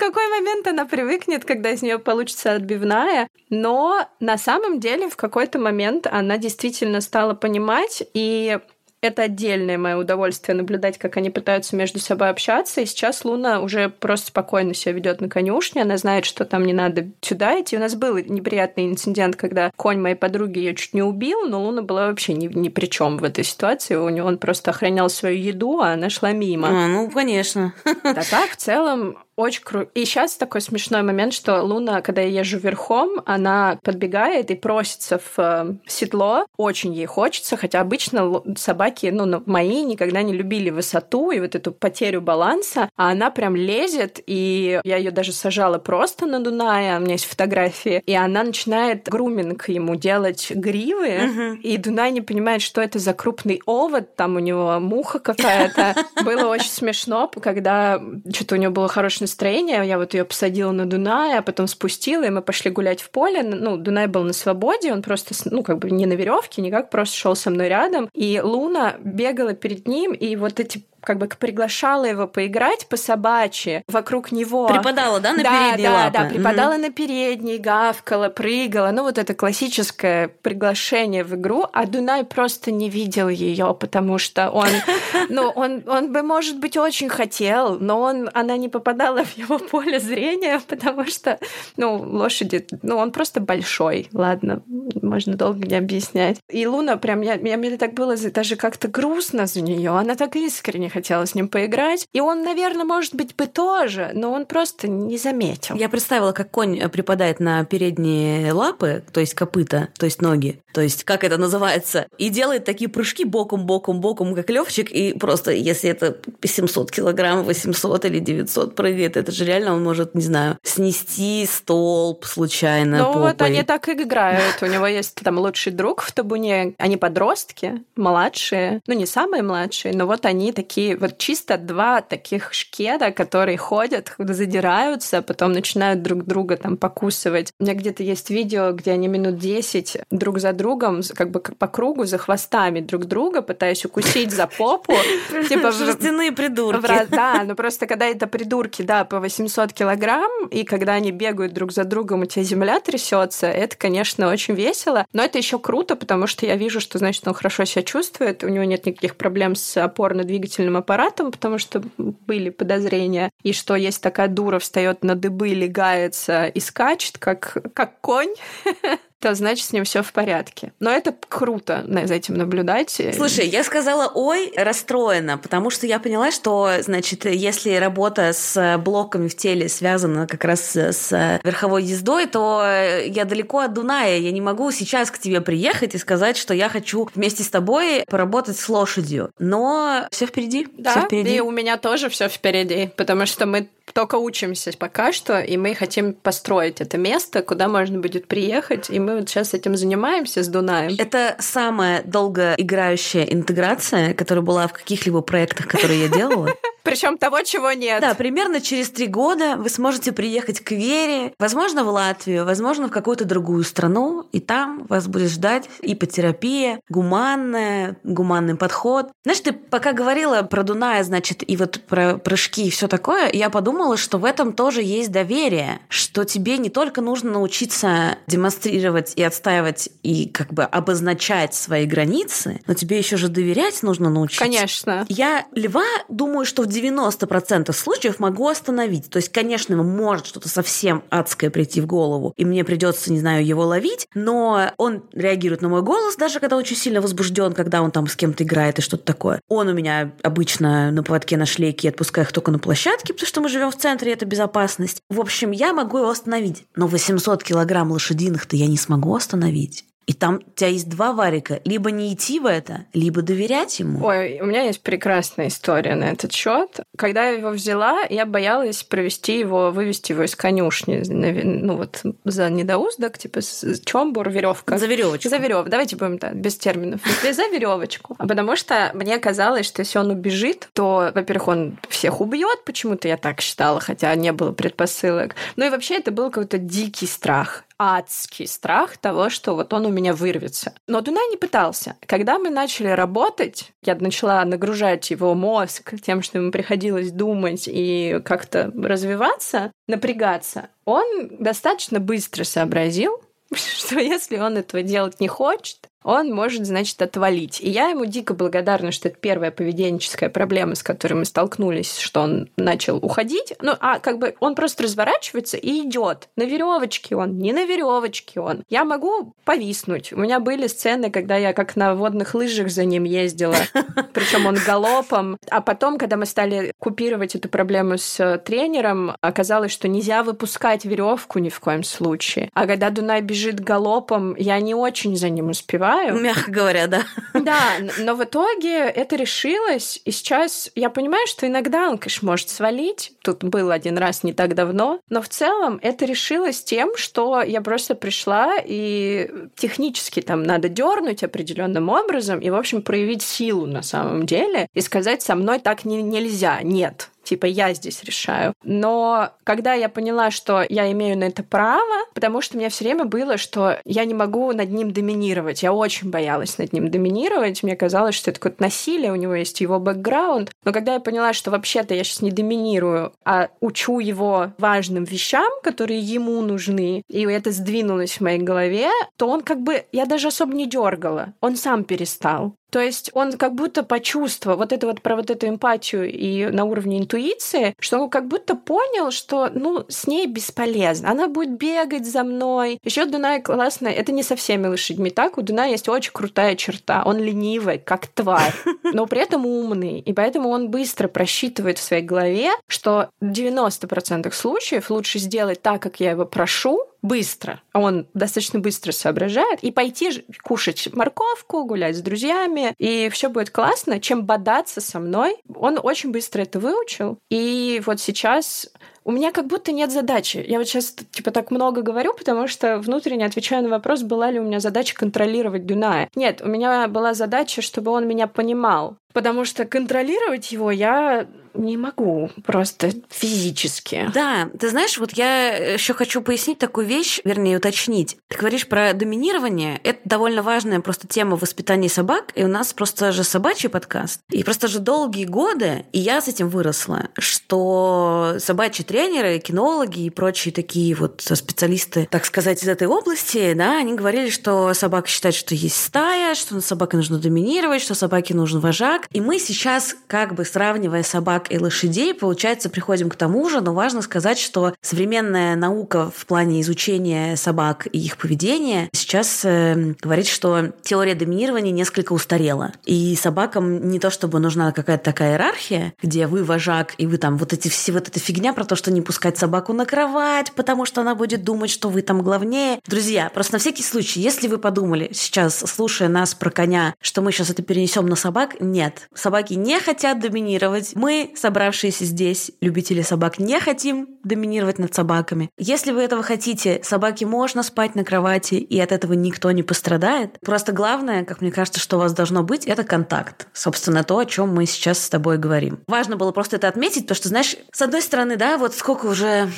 какой момент она привыкнет, когда из нее получится отбивная. Но на самом деле в какой-то момент она действительно стала понимать, и это отдельное мое удовольствие наблюдать, как они пытаются между собой общаться. И сейчас Луна уже просто спокойно себя ведет на конюшне. Она знает, что там не надо сюда идти. У нас был неприятный инцидент, когда конь моей подруги ее чуть не убил, но Луна была вообще ни, ни при чем в этой ситуации. У него он просто охранял свою еду, а она шла мимо. А, ну, конечно. А так, в целом, очень круто. И сейчас такой смешной момент, что Луна, когда я езжу верхом, она подбегает и просится в э, седло. Очень ей хочется, хотя обычно собаки, ну, мои никогда не любили высоту и вот эту потерю баланса, а она прям лезет, и я ее даже сажала просто на Дунае, у меня есть фотографии, и она начинает груминг ему делать гривы, Мгм. и Дунай не понимает, что это за крупный овод, там у него муха какая-то. Было очень смешно, когда что-то у него было хорошее настроение, я вот ее посадила на Дунай, а потом спустила, и мы пошли гулять в поле. Ну, Дунай был на свободе, он просто, ну, как бы не на веревке, никак, просто шел со мной рядом. И Луна бегала перед ним, и вот эти как бы приглашала его поиграть по собачьи вокруг него. Припадала, да, на да, передние да, лапы? Да, припадала mm-hmm. на передние, гавкала, прыгала. Ну, вот это классическое приглашение в игру, а Дунай просто не видел ее, потому что он, ну, он, он бы, может быть, очень хотел, но он, она не попадала в его поле зрения, потому что, ну, лошади, ну, он просто большой, ладно, можно долго не объяснять. И Луна прям, я, я, мне так было даже как-то грустно за нее. Она так искренне хотела с ним поиграть. И он, наверное, может быть, бы тоже, но он просто не заметил. Я представила, как конь э, припадает на передние лапы, то есть копыта, то есть ноги, то есть как это называется, и делает такие прыжки боком, боком, боком, как левчик, и просто если это 700 килограмм, 800 или 900 прыгает, это же реально он может, не знаю, снести столб случайно Ну вот они так и играют. У него есть там лучший друг в табуне. Они подростки, младшие. Ну, не самые младшие, но вот они такие, вот чисто два таких шкеда, которые ходят, задираются, а потом начинают друг друга там покусывать. У меня где-то есть видео, где они минут 10 друг за другом, как бы по кругу, за хвостами друг друга, пытаясь укусить за попу. Типа шерстяные придурки. Да, но просто когда это придурки, да, по 800 килограмм, и когда они бегают друг за другом, у тебя земля трясется, это, конечно, очень весело. Но это еще круто, потому что я вижу, что, значит, он хорошо себя чувствует, у него нет никаких проблем с опорно-двигательным аппаратом, потому что были подозрения, и что есть такая дура, встает на дыбы, легается и скачет, как, как конь. то значит с ним все в порядке. Но это круто за этим наблюдать. Слушай, я сказала «ой» расстроена, потому что я поняла, что, значит, если работа с блоками в теле связана как раз с верховой ездой, то я далеко от Дуная. Я не могу сейчас к тебе приехать и сказать, что я хочу вместе с тобой поработать с лошадью. Но все впереди. Да, всё впереди. и у меня тоже все впереди, потому что мы только учимся пока что, и мы хотим построить это место, куда можно будет приехать, и мы вот сейчас этим занимаемся с Дунаем. Это самая долгоиграющая интеграция, которая была в каких-либо проектах, которые я делала. Причем того, чего нет. Да, примерно через три года вы сможете приехать к Вере, возможно, в Латвию, возможно, в какую-то другую страну, и там вас будет ждать ипотерапия, гуманная, гуманный подход. Знаешь, ты пока говорила про Дуная, значит, и вот про прыжки и все такое, я подумала, что в этом тоже есть доверие, что тебе не только нужно научиться демонстрировать и отстаивать и как бы обозначать свои границы, но тебе еще же доверять нужно научиться. Конечно. Я льва думаю, что в 90% случаев могу остановить. То есть, конечно, может что-то совсем адское прийти в голову, и мне придется, не знаю, его ловить, но он реагирует на мой голос, даже когда очень сильно возбужден, когда он там с кем-то играет и что-то такое. Он у меня обычно на поводке на шлейке, я отпускаю их только на площадке, потому что мы живем в центре, и это безопасность. В общем, я могу его остановить, но 800 килограмм лошадиных-то я не смогу остановить. И там у тебя есть два варика. Либо не идти в это, либо доверять ему. Ой, у меня есть прекрасная история на этот счет. Когда я его взяла, я боялась провести его, вывести его из конюшни. Ну вот за недоуздок, типа чомбур, веревка. За веревочку. За веревку. Давайте будем так, без терминов. За веревочку. А потому что мне казалось, что если он убежит, то, во-первых, он всех убьет. Почему-то я так считала, хотя не было предпосылок. Ну и вообще это был какой-то дикий страх адский страх того, что вот он у меня вырвется. Но Дунай не пытался. Когда мы начали работать, я начала нагружать его мозг тем, что ему приходилось думать и как-то развиваться, напрягаться, он достаточно быстро сообразил, что если он этого делать не хочет, он может, значит, отвалить. И я ему дико благодарна, что это первая поведенческая проблема, с которой мы столкнулись, что он начал уходить. Ну, а как бы он просто разворачивается и идет. На веревочке он, не на веревочке он. Я могу повиснуть. У меня были сцены, когда я как на водных лыжах за ним ездила, причем он галопом. А потом, когда мы стали купировать эту проблему с тренером, оказалось, что нельзя выпускать веревку ни в коем случае. А когда Дунай бежит галопом, я не очень за ним успеваю переживаю. Мягко говоря, да. Да, но в итоге это решилось, и сейчас я понимаю, что иногда он, конечно, может свалить. Тут был один раз не так давно, но в целом это решилось тем, что я просто пришла и технически там надо дернуть определенным образом и, в общем, проявить силу на самом деле и сказать, со мной так не, нельзя, нет типа я здесь решаю. Но когда я поняла, что я имею на это право, потому что у меня все время было, что я не могу над ним доминировать. Я очень боялась над ним доминировать. Мне казалось, что это какое-то насилие, у него есть его бэкграунд. Но когда я поняла, что вообще-то я сейчас не доминирую, а учу его важным вещам, которые ему нужны, и это сдвинулось в моей голове, то он как бы... Я даже особо не дергала. Он сам перестал. То есть он как будто почувствовал вот это вот про вот эту эмпатию и на уровне интуиции, что он как будто понял, что ну с ней бесполезно. Она будет бегать за мной. Еще Дунай классная. Это не со всеми лошадьми так. У Дуная есть очень крутая черта. Он ленивый, как тварь, но при этом умный. И поэтому он быстро просчитывает в своей голове, что в 90% случаев лучше сделать так, как я его прошу, быстро. Он достаточно быстро соображает. И пойти кушать морковку, гулять с друзьями, и все будет классно, чем бодаться со мной. Он очень быстро это выучил. И вот сейчас у меня как будто нет задачи. Я вот сейчас типа так много говорю, потому что внутренне отвечаю на вопрос, была ли у меня задача контролировать Дуная. Нет, у меня была задача, чтобы он меня понимал. Потому что контролировать его я не могу просто физически. Да, ты знаешь, вот я еще хочу пояснить такую вещь, вернее, уточнить. Ты говоришь про доминирование. Это довольно важная просто тема воспитания собак, и у нас просто же собачий подкаст. И просто же долгие годы, и я с этим выросла, что собачьи тренеры, кинологи и прочие такие вот специалисты, так сказать, из этой области, да, они говорили, что собака считает, что есть стая, что на собаке нужно доминировать, что собаке нужен вожак. И мы сейчас, как бы сравнивая собак и лошадей, получается, приходим к тому же, но важно сказать, что современная наука в плане изучения собак и их поведения сейчас э, говорит, что теория доминирования несколько устарела. И собакам не то чтобы нужна какая-то такая иерархия, где вы вожак, и вы там вот эти все вот эта фигня про то, что не пускать собаку на кровать, потому что она будет думать, что вы там главнее. Друзья, просто на всякий случай, если вы подумали сейчас, слушая нас про коня, что мы сейчас это перенесем на собак, нет собаки не хотят доминировать. Мы, собравшиеся здесь, любители собак, не хотим доминировать над собаками. Если вы этого хотите, собаке можно спать на кровати, и от этого никто не пострадает. Просто главное, как мне кажется, что у вас должно быть, это контакт. Собственно, то, о чем мы сейчас с тобой говорим. Важно было просто это отметить, потому что, знаешь, с одной стороны, да, вот сколько уже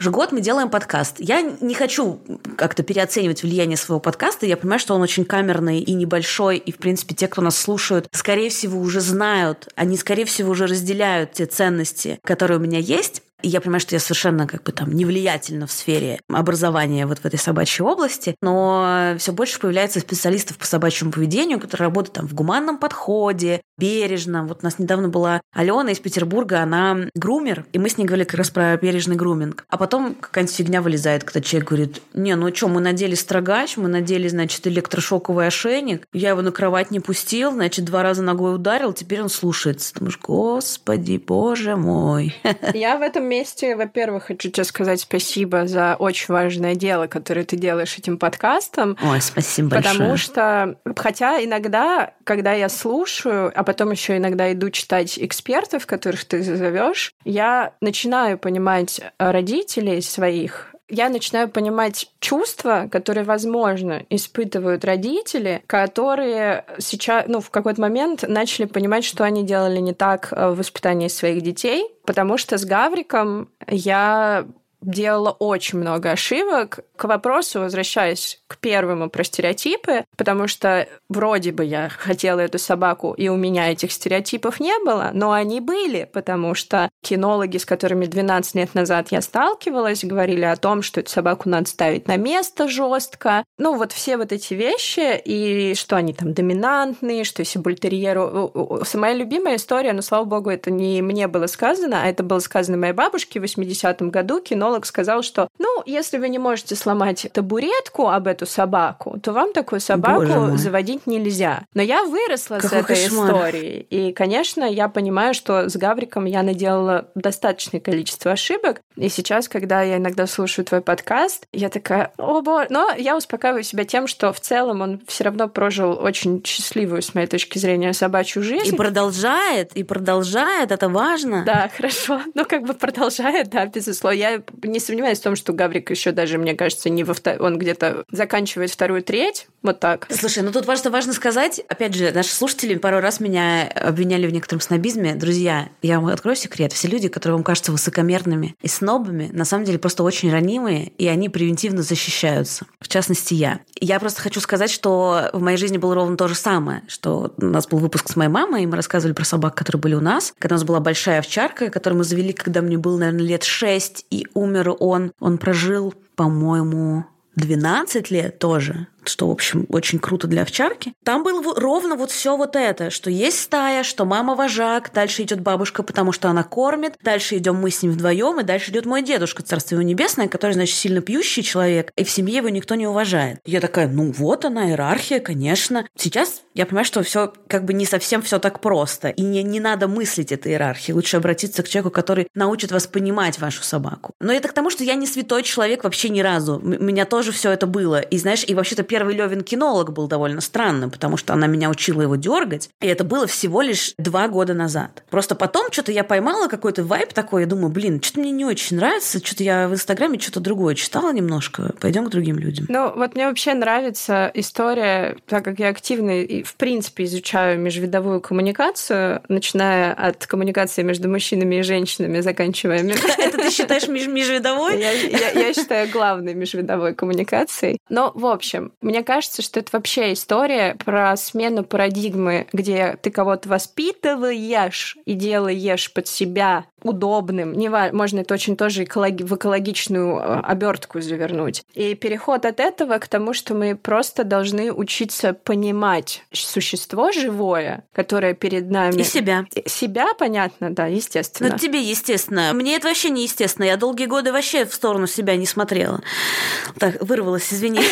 уже год мы делаем подкаст. Я не хочу как-то переоценивать влияние своего подкаста. Я понимаю, что он очень камерный и небольшой. И, в принципе, те, кто нас слушают, скорее всего, уже знают, они, скорее всего, уже разделяют те ценности, которые у меня есть. И я понимаю, что я совершенно как бы там не влиятельна в сфере образования вот в этой собачьей области, но все больше появляется специалистов по собачьему поведению, которые работают там в гуманном подходе, бережно. Вот у нас недавно была Алена из Петербурга, она грумер, и мы с ней говорили как раз про бережный груминг. А потом какая-нибудь фигня вылезает, когда человек говорит, не, ну что, мы надели строгач, мы надели, значит, электрошоковый ошейник, я его на кровать не пустил, значит, два раза ногой ударил, теперь он слушается. Думаешь, господи, боже мой. Я в этом месте, во-первых, хочу тебе сказать спасибо за очень важное дело, которое ты делаешь этим подкастом. Ой, спасибо большое. Потому что, хотя иногда, когда я слушаю, а потом еще иногда иду читать экспертов, которых ты зовешь, я начинаю понимать родителей своих, я начинаю понимать чувства, которые, возможно, испытывают родители, которые сейчас, ну, в какой-то момент начали понимать, что они делали не так в воспитании своих детей, потому что с Гавриком я делала очень много ошибок. К вопросу, возвращаясь к первому про стереотипы, потому что вроде бы я хотела эту собаку, и у меня этих стереотипов не было, но они были, потому что кинологи, с которыми 12 лет назад я сталкивалась, говорили о том, что эту собаку надо ставить на место жестко. Ну, вот все вот эти вещи, и что они там доминантные, что если бультерьеру... Моя любимая история, но, слава богу, это не мне было сказано, а это было сказано моей бабушке в 80-м году. Кинолог сказал, что, ну, если вы не можете сломать табуретку об эту собаку, то вам такую собаку заводить нельзя. Но я выросла Какой с этой кошмар. историей. И, конечно, я понимаю, что с Гавриком я наделала достаточное количество ошибок. И сейчас, когда я иногда слушаю твой подкаст, я такая, о боже. Но я успокаиваю себя тем, что в целом он все равно прожил очень счастливую, с моей точки зрения, собачью жизнь. И продолжает, и продолжает, это важно. Да, хорошо. Ну, как бы продолжает, да, безусловно. Я не сомневаюсь в том, что Гаврик еще даже, мне кажется, не во втор... он где-то заканчивает вторую треть Вот так. Слушай, ну тут важно, важно сказать, опять же, наши слушатели пару раз меня обвиняли в некотором снобизме. Друзья, я вам открою секрет. Все люди, которые вам кажутся высокомерными и снобами, на самом деле просто очень ранимые, и они превентивно защищаются. В частности, я. Я просто хочу сказать, что в моей жизни было ровно то же самое, что у нас был выпуск с моей мамой, и мы рассказывали про собак, которые были у нас. Когда у нас была большая овчарка, которую мы завели, когда мне было, наверное, лет шесть, и умер он. Он прожил, по-моему, 12 лет тоже что, в общем, очень круто для овчарки. Там было ровно вот все вот это, что есть стая, что мама вожак, дальше идет бабушка, потому что она кормит, дальше идем мы с ним вдвоем, и дальше идет мой дедушка, царство его небесное, который, значит, сильно пьющий человек, и в семье его никто не уважает. Я такая, ну вот она, иерархия, конечно. Сейчас я понимаю, что все как бы не совсем все так просто, и не, не надо мыслить этой иерархии. Лучше обратиться к человеку, который научит вас понимать вашу собаку. Но это к тому, что я не святой человек вообще ни разу. У меня тоже все это было. И знаешь, и вообще-то первый Левин кинолог был довольно странным, потому что она меня учила его дергать. И это было всего лишь два года назад. Просто потом что-то я поймала какой-то вайп такой, я думаю, блин, что-то мне не очень нравится, что-то я в Инстаграме что-то другое читала немножко, пойдем к другим людям. Ну, вот мне вообще нравится история, так как я активно и, в принципе, изучаю межвидовую коммуникацию, начиная от коммуникации между мужчинами и женщинами, заканчивая... Это ты считаешь межвидовой? Я считаю главной межвидовой коммуникацией. Но, в общем, мне кажется, что это вообще история про смену парадигмы, где ты кого-то воспитываешь и делаешь под себя удобным. Не можно это очень тоже экологи- в экологичную э, обертку завернуть. И переход от этого к тому, что мы просто должны учиться понимать существо живое, которое перед нами. И себя. Себя, понятно, да, естественно. Ну, тебе, естественно. Мне это вообще не естественно. Я долгие годы вообще в сторону себя не смотрела. Так, вырвалась, извини.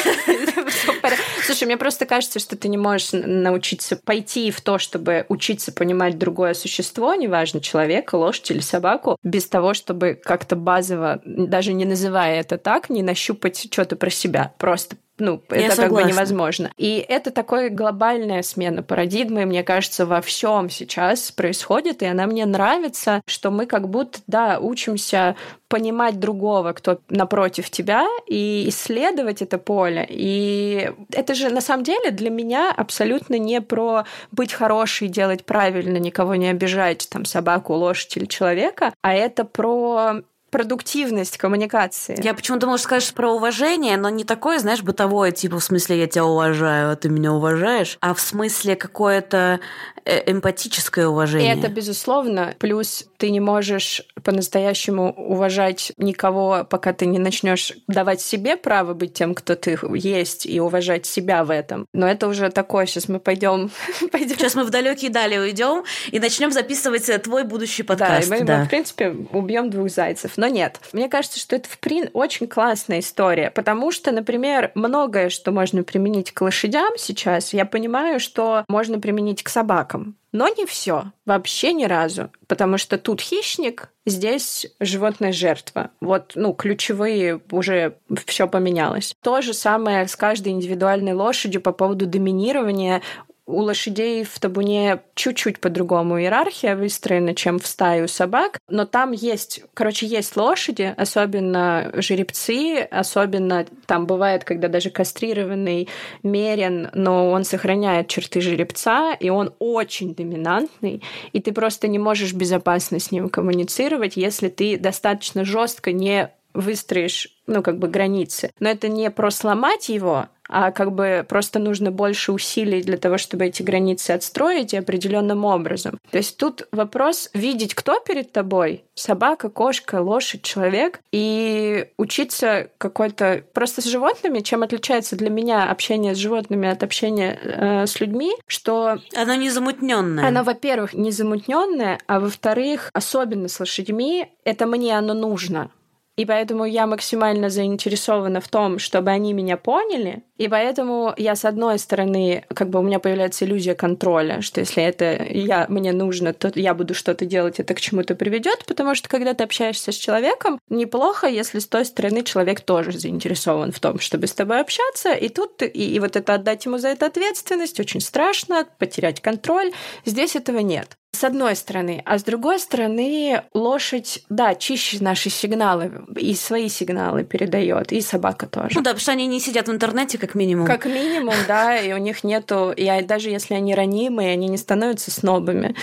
Слушай, мне просто кажется, что ты не можешь научиться пойти в то, чтобы учиться понимать другое существо, неважно, человека, лошадь или собаку, без того, чтобы как-то базово, даже не называя это так, не нащупать что-то про себя. Просто ну, Я это согласна. как бы невозможно. И это такая глобальная смена парадигмы, мне кажется, во всем сейчас происходит, и она мне нравится, что мы как будто, да, учимся понимать другого, кто напротив тебя, и исследовать это поле. И это же на самом деле для меня абсолютно не про быть хорошей, делать правильно, никого не обижать, там, собаку, лошадь или человека, а это про продуктивность коммуникации. Я почему-то, может, скажешь про уважение, но не такое, знаешь, бытовое, типа в смысле я тебя уважаю, а ты меня уважаешь, а в смысле какое-то эмпатическое уважение. И это безусловно. Плюс ты не можешь по-настоящему уважать никого, пока ты не начнешь давать себе право быть тем, кто ты есть, и уважать себя в этом. Но это уже такое. Сейчас мы пойдем. Сейчас мы в далекие дали уйдем и начнем записывать э, твой будущий подкаст. Да, и мы, да. мы в принципе, убьем двух зайцев. Но нет. Мне кажется, что это в прин очень классная история, потому что, например, многое, что можно применить к лошадям сейчас, я понимаю, что можно применить к собакам. Но не все, вообще ни разу, потому что тут хищник, здесь животное жертва. Вот, ну, ключевые уже все поменялось. То же самое с каждой индивидуальной лошадью по поводу доминирования у лошадей в табуне чуть-чуть по-другому иерархия выстроена, чем в стае у собак, но там есть, короче, есть лошади, особенно жеребцы, особенно там бывает, когда даже кастрированный мерен, но он сохраняет черты жеребца, и он очень доминантный, и ты просто не можешь безопасно с ним коммуницировать, если ты достаточно жестко не выстроишь, ну, как бы границы. Но это не про сломать его, а как бы просто нужно больше усилий для того, чтобы эти границы отстроить и определенным образом. То есть тут вопрос видеть, кто перед тобой, собака, кошка, лошадь, человек, и учиться какой-то... Просто с животными, чем отличается для меня общение с животными от общения э, с людьми, что... Оно не замутненное. Оно, во-первых, не замутненное, а во-вторых, особенно с лошадьми, это мне оно нужно. И поэтому я максимально заинтересована в том, чтобы они меня поняли. И поэтому я, с одной стороны, как бы у меня появляется иллюзия контроля, что если это я, мне нужно, то я буду что-то делать, это к чему-то приведет, потому что когда ты общаешься с человеком, неплохо, если с той стороны человек тоже заинтересован в том, чтобы с тобой общаться. И тут и, и вот это отдать ему за это ответственность очень страшно, потерять контроль. Здесь этого нет. С одной стороны. А с другой стороны, лошадь, да, чище наши сигналы и свои сигналы передает, и собака тоже. Ну да, потому что они не сидят в интернете, как как минимум. Как минимум, да, и у них нету, и даже если они ранимые, они не становятся снобами.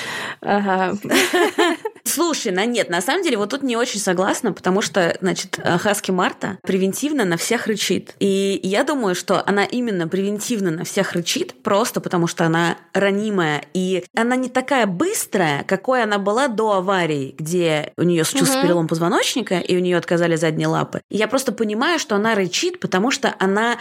Ага. Слушай, на нет, на самом деле вот тут не очень согласна, потому что, значит, Хаски Марта превентивно на всех рычит. И я думаю, что она именно превентивно на всех рычит, просто потому что она ранимая, и она не такая быстрая, какой она была до аварии, где у нее случился угу. перелом позвоночника, и у нее отказали задние лапы. И я просто понимаю, что она рычит, потому что она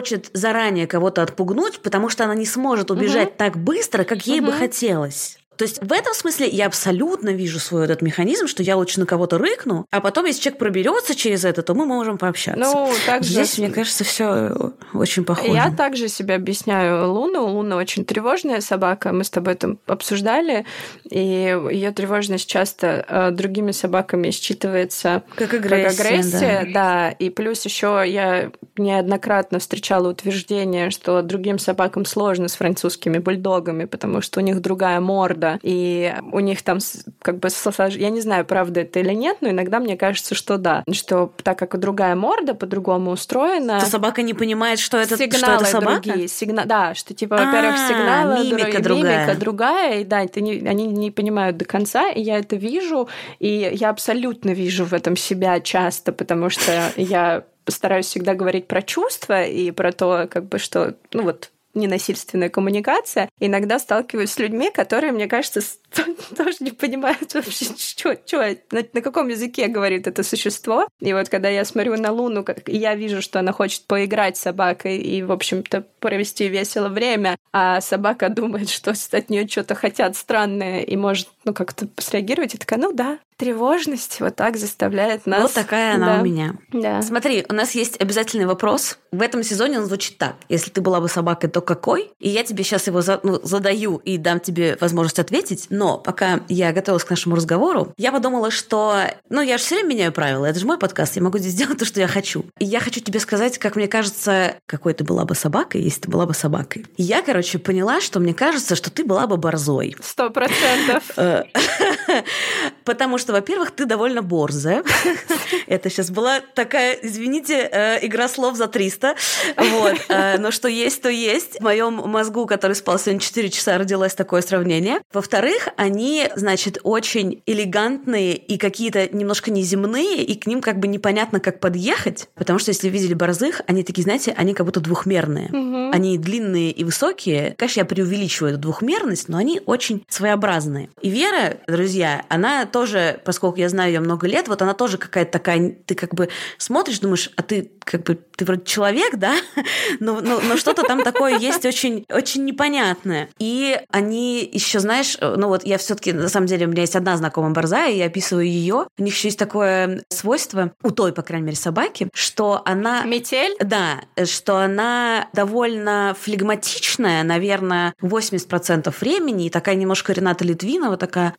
хочет заранее кого-то отпугнуть, потому что она не сможет убежать угу. так быстро, как ей угу. бы хотелось. То есть в этом смысле я абсолютно вижу свой этот механизм, что я лучше на кого-то рыкну, а потом, если человек проберется через это, то мы можем пообщаться. Ну, так Здесь, мне кажется, все очень похоже. Я также себе объясняю Луну. Луна очень тревожная собака. Мы с тобой это обсуждали. И ее тревожность часто э, другими собаками считывается как агрессия. Как агрессия да. да. И плюс еще я неоднократно встречала утверждение, что другим собакам сложно с французскими бульдогами, потому что у них другая морда, и у них там как бы, я не знаю, правда это или нет, но иногда мне кажется, что да, что так как другая морда по-другому устроена... То собака не понимает, что это, что это собака? другие, сигна... да, что типа, во-первых, а, сигналы, мимика другая. мимика другая, и да, это не, они не понимают до конца, и я это вижу, и я абсолютно вижу в этом себя часто, потому что я стараюсь всегда говорить про чувства и про то, как бы, что, ну вот, ненасильственная коммуникация. Иногда сталкиваюсь с людьми, которые, мне кажется, тоже не понимают вообще, что, что на, на каком языке говорит это существо. И вот когда я смотрю на Луну, как, я вижу, что она хочет поиграть с собакой и, в общем-то, провести весело время, а собака думает, что от нее что-то хотят странное и может, ну, как-то среагировать, и такая, ну да, тревожность вот так заставляет нас. Вот такая она да. у меня. Да. Смотри, у нас есть обязательный вопрос. В этом сезоне он звучит так. Если ты была бы собакой, то какой? И я тебе сейчас его за, ну, задаю и дам тебе возможность ответить. Но пока я готовилась к нашему разговору, я подумала, что... Ну, я же все время меняю правила. Это же мой подкаст. Я могу здесь сделать то, что я хочу. И я хочу тебе сказать, как мне кажется, какой ты была бы собакой, если ты была бы собакой. И я, короче, поняла, что мне кажется, что ты была бы борзой. Сто процентов. Потому что, во-первых, ты довольно борзая. Это сейчас была такая, извините, э, игра слов за 300. Вот. Э, но что есть, то есть. В моем мозгу, который спал сегодня 4 часа, родилось такое сравнение. Во-вторых, они, значит, очень элегантные и какие-то немножко неземные, и к ним как бы непонятно, как подъехать, потому что если видели борзых, они такие, знаете, они как будто двухмерные. Угу. Они длинные и высокие. Конечно, я преувеличиваю эту двухмерность, но они очень своеобразные. И Вера, друзья, она тоже, поскольку я знаю ее много лет, вот она тоже какая-то такая, ты как бы смотришь, думаешь, а ты как бы, ты вроде человек, да, но, но, но что-то там такое есть очень, очень непонятное. И они еще, знаешь, ну вот я все-таки, на самом деле, у меня есть одна знакомая борзая, и я описываю ее. У них еще есть такое свойство, у той, по крайней мере, собаки, что она... Метель? Да, что она довольно флегматичная, наверное, 80% времени, и такая немножко Рената Литвинова, такая,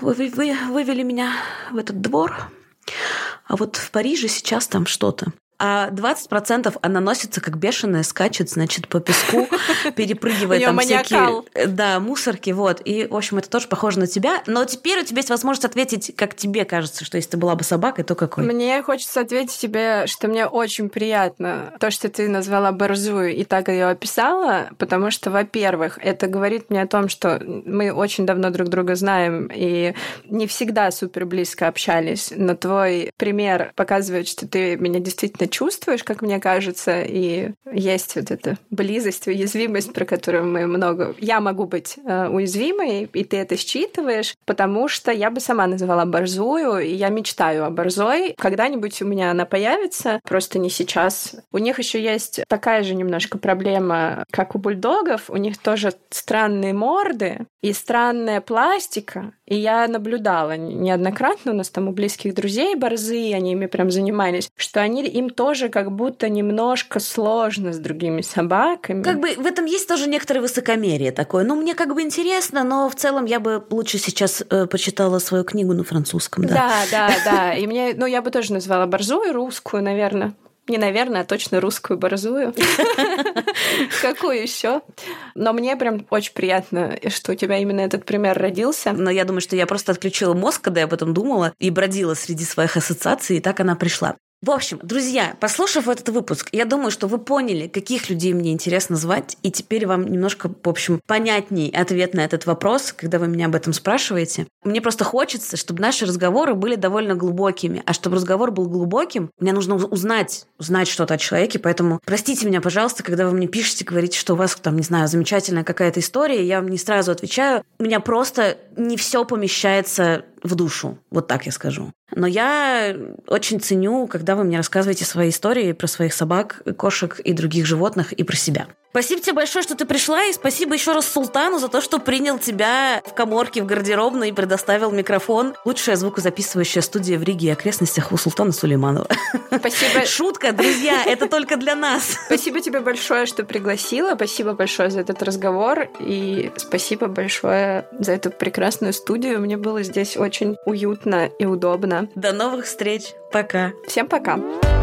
вы, вы, вы вывели меня в этот двор, а вот в Париже сейчас там что-то а 20% она носится как бешеная, скачет, значит, по песку, перепрыгивая там всякие... Да, мусорки, вот. И, в общем, это тоже похоже на тебя. Но теперь у тебя есть возможность ответить, как тебе кажется, что если ты была бы собакой, то какой? Мне хочется ответить тебе, что мне очень приятно то, что ты назвала борзую и так ее описала, потому что, во-первых, это говорит мне о том, что мы очень давно друг друга знаем и не всегда супер близко общались, но твой пример показывает, что ты меня действительно чувствуешь, как мне кажется, и есть вот эта близость, уязвимость, про которую мы много... Я могу быть э, уязвимой, и ты это считываешь, потому что я бы сама называла борзую, и я мечтаю о борзой. Когда-нибудь у меня она появится, просто не сейчас. У них еще есть такая же немножко проблема, как у бульдогов. У них тоже странные морды и странная пластика. И я наблюдала неоднократно, у нас там у близких друзей борзы, они ими прям занимались, что они им тоже как будто немножко сложно с другими собаками. Как бы в этом есть тоже некоторое высокомерие такое. Ну, мне как бы интересно, но в целом я бы лучше сейчас э, почитала свою книгу на французском, да. Да, да, да. И мне, ну, я бы тоже назвала борзую русскую, наверное. Не, наверное, а точно русскую борзую. Какую еще? Но мне прям очень приятно, что у тебя именно этот пример родился. Но я думаю, что я просто отключила мозг, когда я об этом думала, и бродила среди своих ассоциаций, и так она пришла. В общем, друзья, послушав этот выпуск, я думаю, что вы поняли, каких людей мне интересно звать, и теперь вам немножко, в общем, понятней ответ на этот вопрос, когда вы меня об этом спрашиваете. Мне просто хочется, чтобы наши разговоры были довольно глубокими, а чтобы разговор был глубоким, мне нужно узнать, узнать что-то о человеке, поэтому простите меня, пожалуйста, когда вы мне пишете, говорите, что у вас там, не знаю, замечательная какая-то история, я вам не сразу отвечаю. У меня просто не все помещается в душу, вот так я скажу. Но я очень ценю, когда вы мне рассказываете свои истории про своих собак, кошек и других животных и про себя. Спасибо тебе большое, что ты пришла, и спасибо еще раз Султану за то, что принял тебя в коморке в гардеробной и предоставил микрофон. Лучшая звукозаписывающая студия в Риге и окрестностях у Султана Сулейманова. Спасибо. Шутка, друзья, это только для нас. Спасибо тебе большое, что пригласила. Спасибо большое за этот разговор. И спасибо большое за эту прекрасную студию. Мне было здесь очень уютно и удобно. До новых встреч. Пока. Всем пока. Пока.